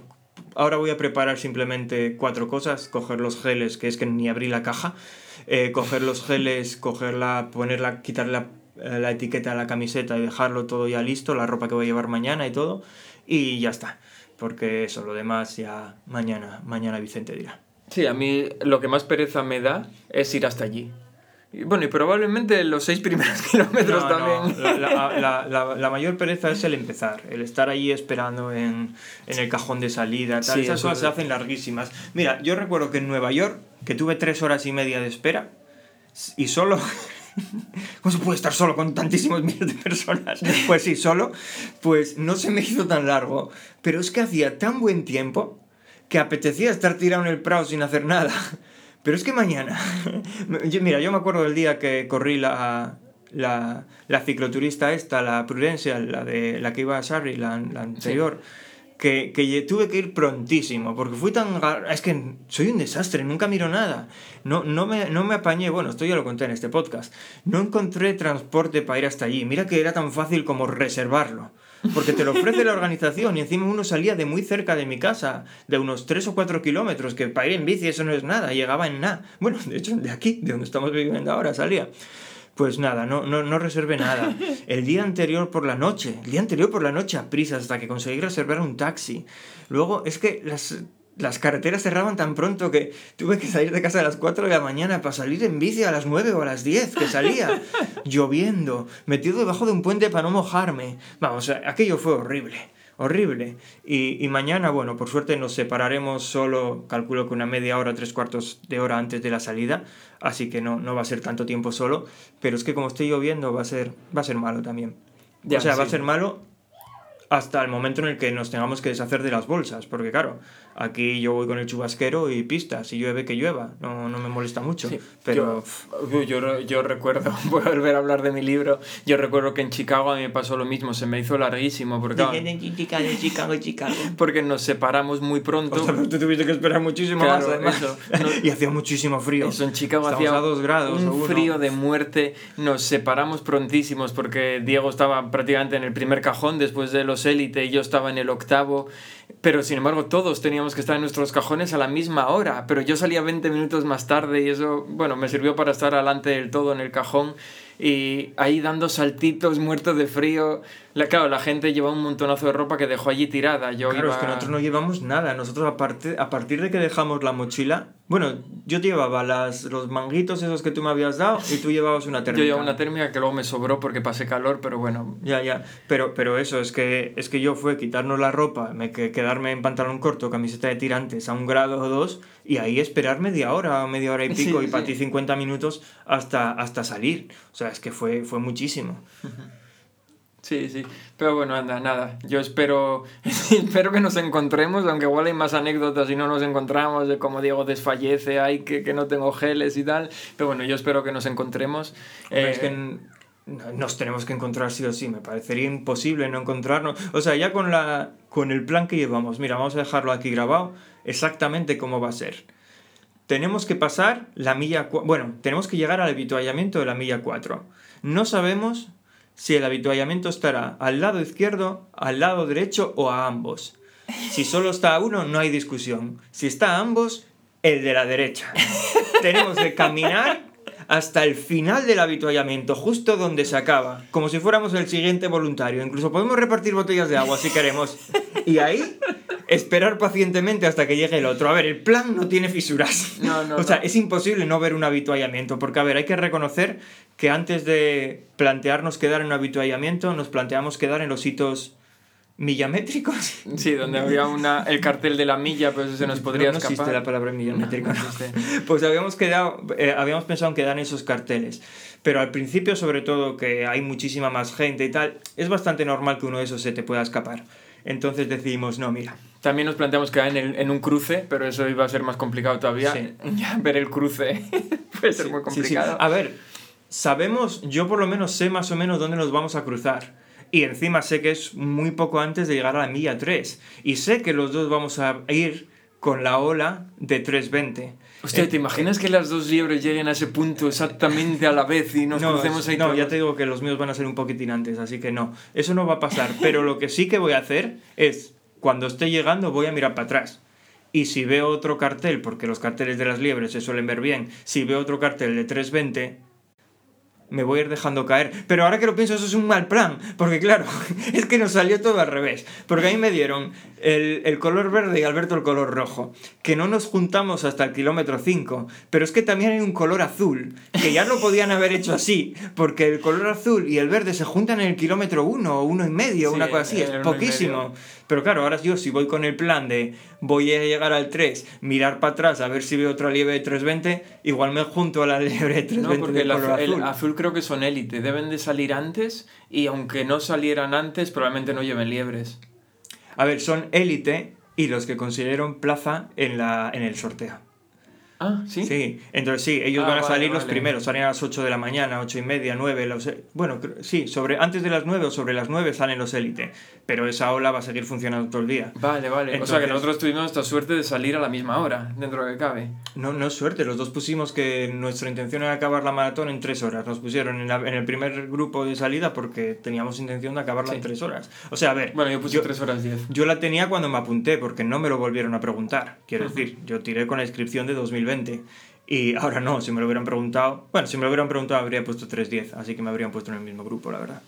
ahora voy a preparar simplemente cuatro cosas, coger los geles, que es que ni abrí la caja, eh, coger los geles, cogerla, ponerla, quitarle la, eh, la, etiqueta a la camiseta y dejarlo todo ya listo, la ropa que voy a llevar mañana y todo, y ya está. Porque eso, lo demás ya mañana, mañana Vicente dirá. Sí, a mí lo que más pereza me da es ir hasta allí. Bueno, y probablemente los seis primeros *laughs* kilómetros no, también. No. La, la, la, la, mayor pereza es el empezar, el estar ahí esperando en, en el cajón de salida. Tal. Sí, Esas cosas se hacen larguísimas. Mira, yo recuerdo que en Nueva York, que tuve tres horas y media de espera, y solo. *laughs* ¿Cómo se puede estar solo con tantísimos *laughs* miles de personas? Pues sí, solo. Pues no se me hizo tan largo. Pero es que hacía tan buen tiempo que apetecía estar tirado en el Prado sin hacer nada. Pero es que mañana, *laughs* mira, yo me acuerdo del día que corrí la, la, la cicloturista esta, la Prudencia, la, de, la que iba a Sarri, la, la anterior, sí. que, que tuve que ir prontísimo, porque fui tan... Es que soy un desastre, nunca miro nada. No, no, me, no me apañé, bueno, esto ya lo conté en este podcast, no encontré transporte para ir hasta allí. Mira que era tan fácil como reservarlo porque te lo ofrece la organización y encima uno salía de muy cerca de mi casa, de unos 3 o 4 kilómetros, que para ir en bici eso no es nada, llegaba en nada. Bueno, de hecho, de aquí, de donde estamos viviendo ahora, salía. Pues nada, no, no, no reservé nada. El día anterior por la noche, el día anterior por la noche a prisas hasta que conseguí reservar un taxi. Luego, es que las las carreteras cerraban tan pronto que tuve que salir de casa a las 4 de la mañana para salir en bici a las 9 o a las 10, que salía *laughs* lloviendo, metido debajo de un puente para no mojarme. Vamos, aquello fue horrible, horrible. Y, y, mañana, bueno, por suerte nos separaremos solo, calculo que una media hora, tres cuartos de hora antes de la salida, así que no, no va a ser tanto tiempo solo, pero es que como esté lloviendo va a ser, va a ser malo también. Ya, o sea, sí. va a ser malo hasta el momento en el que nos tengamos que deshacer de las bolsas, porque claro, aquí yo voy con el chubasquero y pista, si llueve que llueva, no, no me molesta mucho. Sí, pero yo, yo, yo, recuerdo, *laughs* voy a volver a hablar de mi libro, yo recuerdo que en Chicago a mí me pasó lo mismo, se me hizo larguísimo, porque, Chicago, Chicago, Chicago. *laughs* porque nos separamos muy pronto. O sea, tú tuviste que esperar muchísimo claro, más. Eso, *laughs* no, y hacía muchísimo frío. Eso, en Chicago Estamos hacía a dos grados, un o frío de muerte, nos separamos prontísimos porque Diego estaba prácticamente en el primer cajón después de los élite y yo estaba en el octavo, pero sin embargo todos teníamos que estar en nuestros cajones a la misma hora, pero yo salía 20 minutos más tarde y eso, bueno, me sirvió para estar adelante del todo en el cajón y ahí dando saltitos, muertos de frío. La, claro, la gente lleva un montonazo de ropa que dejó allí tirada. Yo claro, iba... es que nosotros no llevamos nada. Nosotros, aparte, a partir de que dejamos la mochila, bueno, yo llevaba las, los manguitos esos que tú me habías dado y tú llevabas una térmica. *laughs* Yo llevaba una térmica que luego me sobró porque pasé calor, pero bueno. Ya, ya. Pero, pero eso, es que, es que yo fue quitarnos la ropa, me, que, quedarme en pantalón corto, camiseta de tirantes a un grado o dos y ahí esperar media hora, media hora y pico Sí, y para sí. ti 50 minutos hasta, hasta salir. O sea, es que fue, fue muchísimo. Sí, sí. Pero bueno, anda, nada. Yo espero, *laughs* espero que nos encontremos, aunque igual hay más anécdotas y no nos encontramos, de cómo Diego desfallece, ay, que, que no tengo geles y tal. Pero bueno, yo espero que nos encontremos. Eh, es que nos tenemos que encontrar sí o sí, me parecería imposible no encontrarnos. O sea, ya con, la, con el plan que llevamos, mira, vamos a dejarlo aquí grabado exactamente cómo va a ser. Tenemos que pasar la milla... Bueno, tenemos que llegar al habituallamiento de la milla 4. No sabemos si el habituallamiento estará al lado izquierdo, al lado derecho o a ambos. Si solo está uno, no hay discusión. Si está ambos, el de la derecha. *laughs* Tenemos que caminar hasta el final del habituallamiento, justo donde se acaba, como si fuéramos el siguiente voluntario. Incluso podemos repartir botellas de agua si queremos. Y ahí esperar pacientemente hasta que llegue el otro. A ver, el plan no tiene fisuras. No, no, *laughs* o sea, no. es imposible no ver un habituallamiento, porque a ver, hay que reconocer que antes de plantearnos quedar en un habituallamiento, nos planteamos quedar en los hitos millamétricos. *laughs* Sí, donde había una, el cartel de la milla, pues se nos podría no, no escapar. existe la palabra millamétrico. No, ¿no? no. Pues habíamos quedado, eh, habíamos pensado en quedar en esos carteles. Pero al principio, sobre todo, que hay muchísima más gente y tal, es bastante normal que uno de esos se te pueda escapar. Entonces decidimos, no, mira, También nos planteamos quedar en, el- en un cruce, pero eso iba a ser más complicado todavía. Sí. *laughs* Ya ver el cruce *laughs* puede ser muy Sí, sí. complicado. A ver, sabemos, yo por lo menos sé más o menos dónde nos vamos a cruzar. Y encima sé que es muy poco antes de llegar a la milla 3. Y sé que los dos vamos a ir con la ola de 320. Hostia, Eh, ¿te imaginas que las dos liebres lleguen a ese punto exactamente a la vez y nos no, crucemos ahí no, todos? ya te digo que los míos van a ser un poquitín antes, así que no, eso no va a pasar. *laughs* Pero lo que sí que voy a hacer es, cuando esté llegando, voy a mirar para atrás. Y si veo otro cartel, porque los carteles de las liebres se suelen ver bien, si veo otro cartel de 320, me voy a ir dejando caer. Pero ahora que lo pienso, eso es un mal plan, porque claro, *laughs* es que nos salió todo al revés. Porque a mí me dieron el, el color verde y Alberto el color rojo, que no nos juntamos hasta el kilómetro 5, pero es que también hay un color azul, que ya no podían haber hecho así, porque el color azul y el verde se juntan en el kilómetro 1 o uno y medio, Sí, una cosa así, es uno poquísimo. Pero claro, ahora yo si voy con el plan de voy a llegar al 3, mirar para atrás a ver si veo otra liebre de 320, igual me junto a la *laughs* liebre de 320 No, porque de el azul, el azul creo que son élite, deben de salir antes y aunque no salieran antes, probablemente no lleven liebres. A ver, son élite y los que consiguieron plaza en, la, en el sorteo. Ah, ¿sí? Sí, entonces sí, ellos Ah, van a vale, salir los primeros, salen a las 8 de la mañana, 8 y media, 9, los, bueno, cre- sí, sobre, antes de las 9 o sobre las 9 salen los élite, pero esa ola va a seguir funcionando todo el día. Vale, vale. o sea que nosotros tuvimos esta suerte de salir a la misma hora, dentro de lo que cabe. No, no es suerte, los dos pusimos que nuestra intención era acabar la maratón en 3 horas, nos pusieron en, la- en el primer grupo de salida porque teníamos intención de acabarla Sí. en 3 horas. O sea, a ver, Bueno, yo puse 3 horas 10. Yo la tenía cuando me apunté, porque no me lo volvieron a preguntar. Quiero decir, yo tiré con la inscripción de 2020. Y ahora no, si me lo hubieran preguntado. Bueno, si me lo hubieran preguntado, habría puesto 3.10. Así que me habrían puesto en el mismo grupo, la verdad.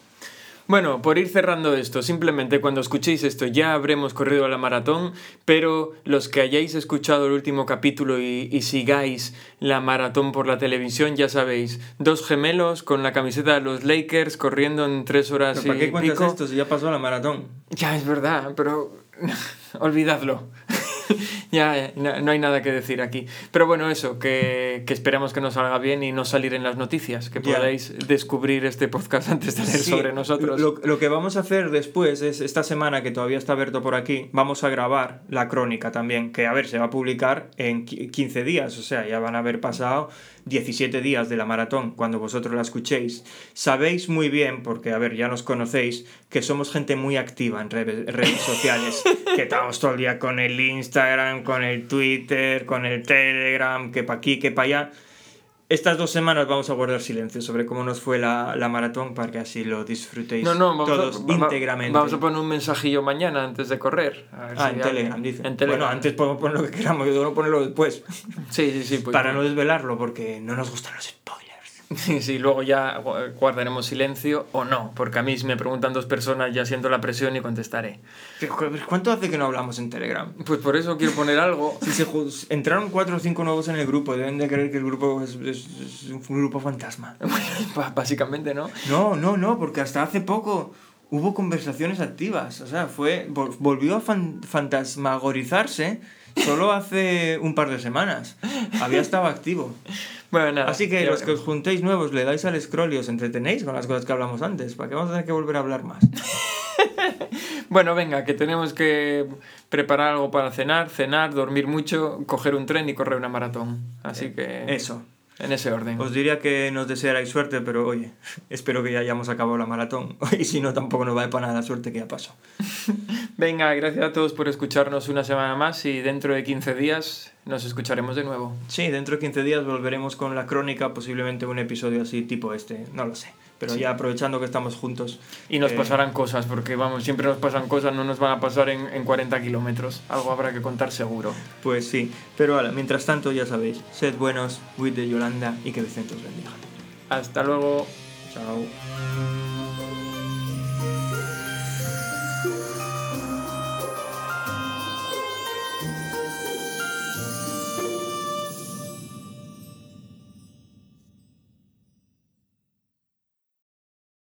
Bueno, por ir cerrando esto, simplemente cuando escuchéis esto ya habremos corrido la maratón, pero los que hayáis escuchado el último capítulo y, y sigáis la maratón por la televisión, ya sabéis, dos gemelos con la camiseta de los Lakers corriendo en tres horas ¿Pero ¿Para y qué cuentas pico. esto si ya pasó la maratón? Ya es verdad, pero *laughs* olvidadlo. *laughs* ya no, no hay nada que decir aquí. Pero bueno, eso, que, que esperamos que nos salga bien y no salir en las noticias, que podáis descubrir este podcast *laughs* antes de leer Sí, sobre nosotros. Lo, lo que vamos a hacer después es, esta semana que todavía está abierto por aquí, vamos a grabar la crónica también, que a ver, se va a publicar en qui- 15 días, o sea, ya van a haber pasado 17 días de la maratón cuando vosotros la escuchéis. Sabéis muy bien, porque a ver, ya nos conocéis, que somos gente muy activa en redes, redes sociales, *laughs* que estamos todo el día con el Instagram, con el Twitter, con el Telegram, que pa' aquí, que pa' allá. Estas dos semanas vamos a guardar silencio sobre cómo nos fue la, la maratón para que así lo disfrutéis No, no, vamos, todos a, íntegramente. vamos a poner un mensajillo mañana antes de correr. A ver ah, si en Telegram, dice. En Telegram. Bueno, antes podemos poner lo que queramos, yo no ponerlo después. Sí, sí, sí. pues- para no desvelarlo, porque no nos gustan los spoilers. *laughs* Sí, luego ya gu- guardaremos silencio o no, porque a mí si me preguntan dos personas ya siento la presión y contestaré. ¿Cuánto hace que no hablamos en Telegram? Pues por eso quiero poner algo. *laughs* Si se entraron cuatro o cinco nuevos en el grupo, deben de creer que el grupo es, es- es un grupo fantasma. *laughs* Básicamente, ¿no? No, no, no, porque hasta hace poco hubo conversaciones activas. O sea, fue vol- volvió a fan- fantasmagorizarse solo hace un par de semanas. Había estado activo. Bueno, nada. Así que los que os juntéis nuevos le dais al scroll y os entretenéis con las cosas que hablamos antes. ¿Para qué vamos a tener que volver a hablar más? *laughs* Bueno, venga, que tenemos que preparar algo para cenar, cenar, dormir mucho, coger un tren y correr una maratón. Así que... Eh, Eso. En ese orden. Os diría que nos desearais suerte, pero oye, *laughs* espero que ya hayamos acabado la maratón. *laughs* Y si no, tampoco nos va de para nada la suerte que ya pasó. *laughs* Venga, gracias a todos por escucharnos una semana más y dentro de 15 días nos escucharemos de nuevo. Sí, dentro de 15 días volveremos con la crónica, posiblemente un episodio así tipo este, no lo sé. Pero ya aprovechando que estamos juntos. Y nos eh, pasarán cosas, porque vamos, siempre nos pasan cosas, no nos van a pasar en, en 40 kilómetros. Algo habrá que contar seguro. Pues sí. Pero ahora, mientras tanto, ya sabéis, sed buenos, huid de Yolanda y que Vicente os bendiga. Hasta luego. Chao.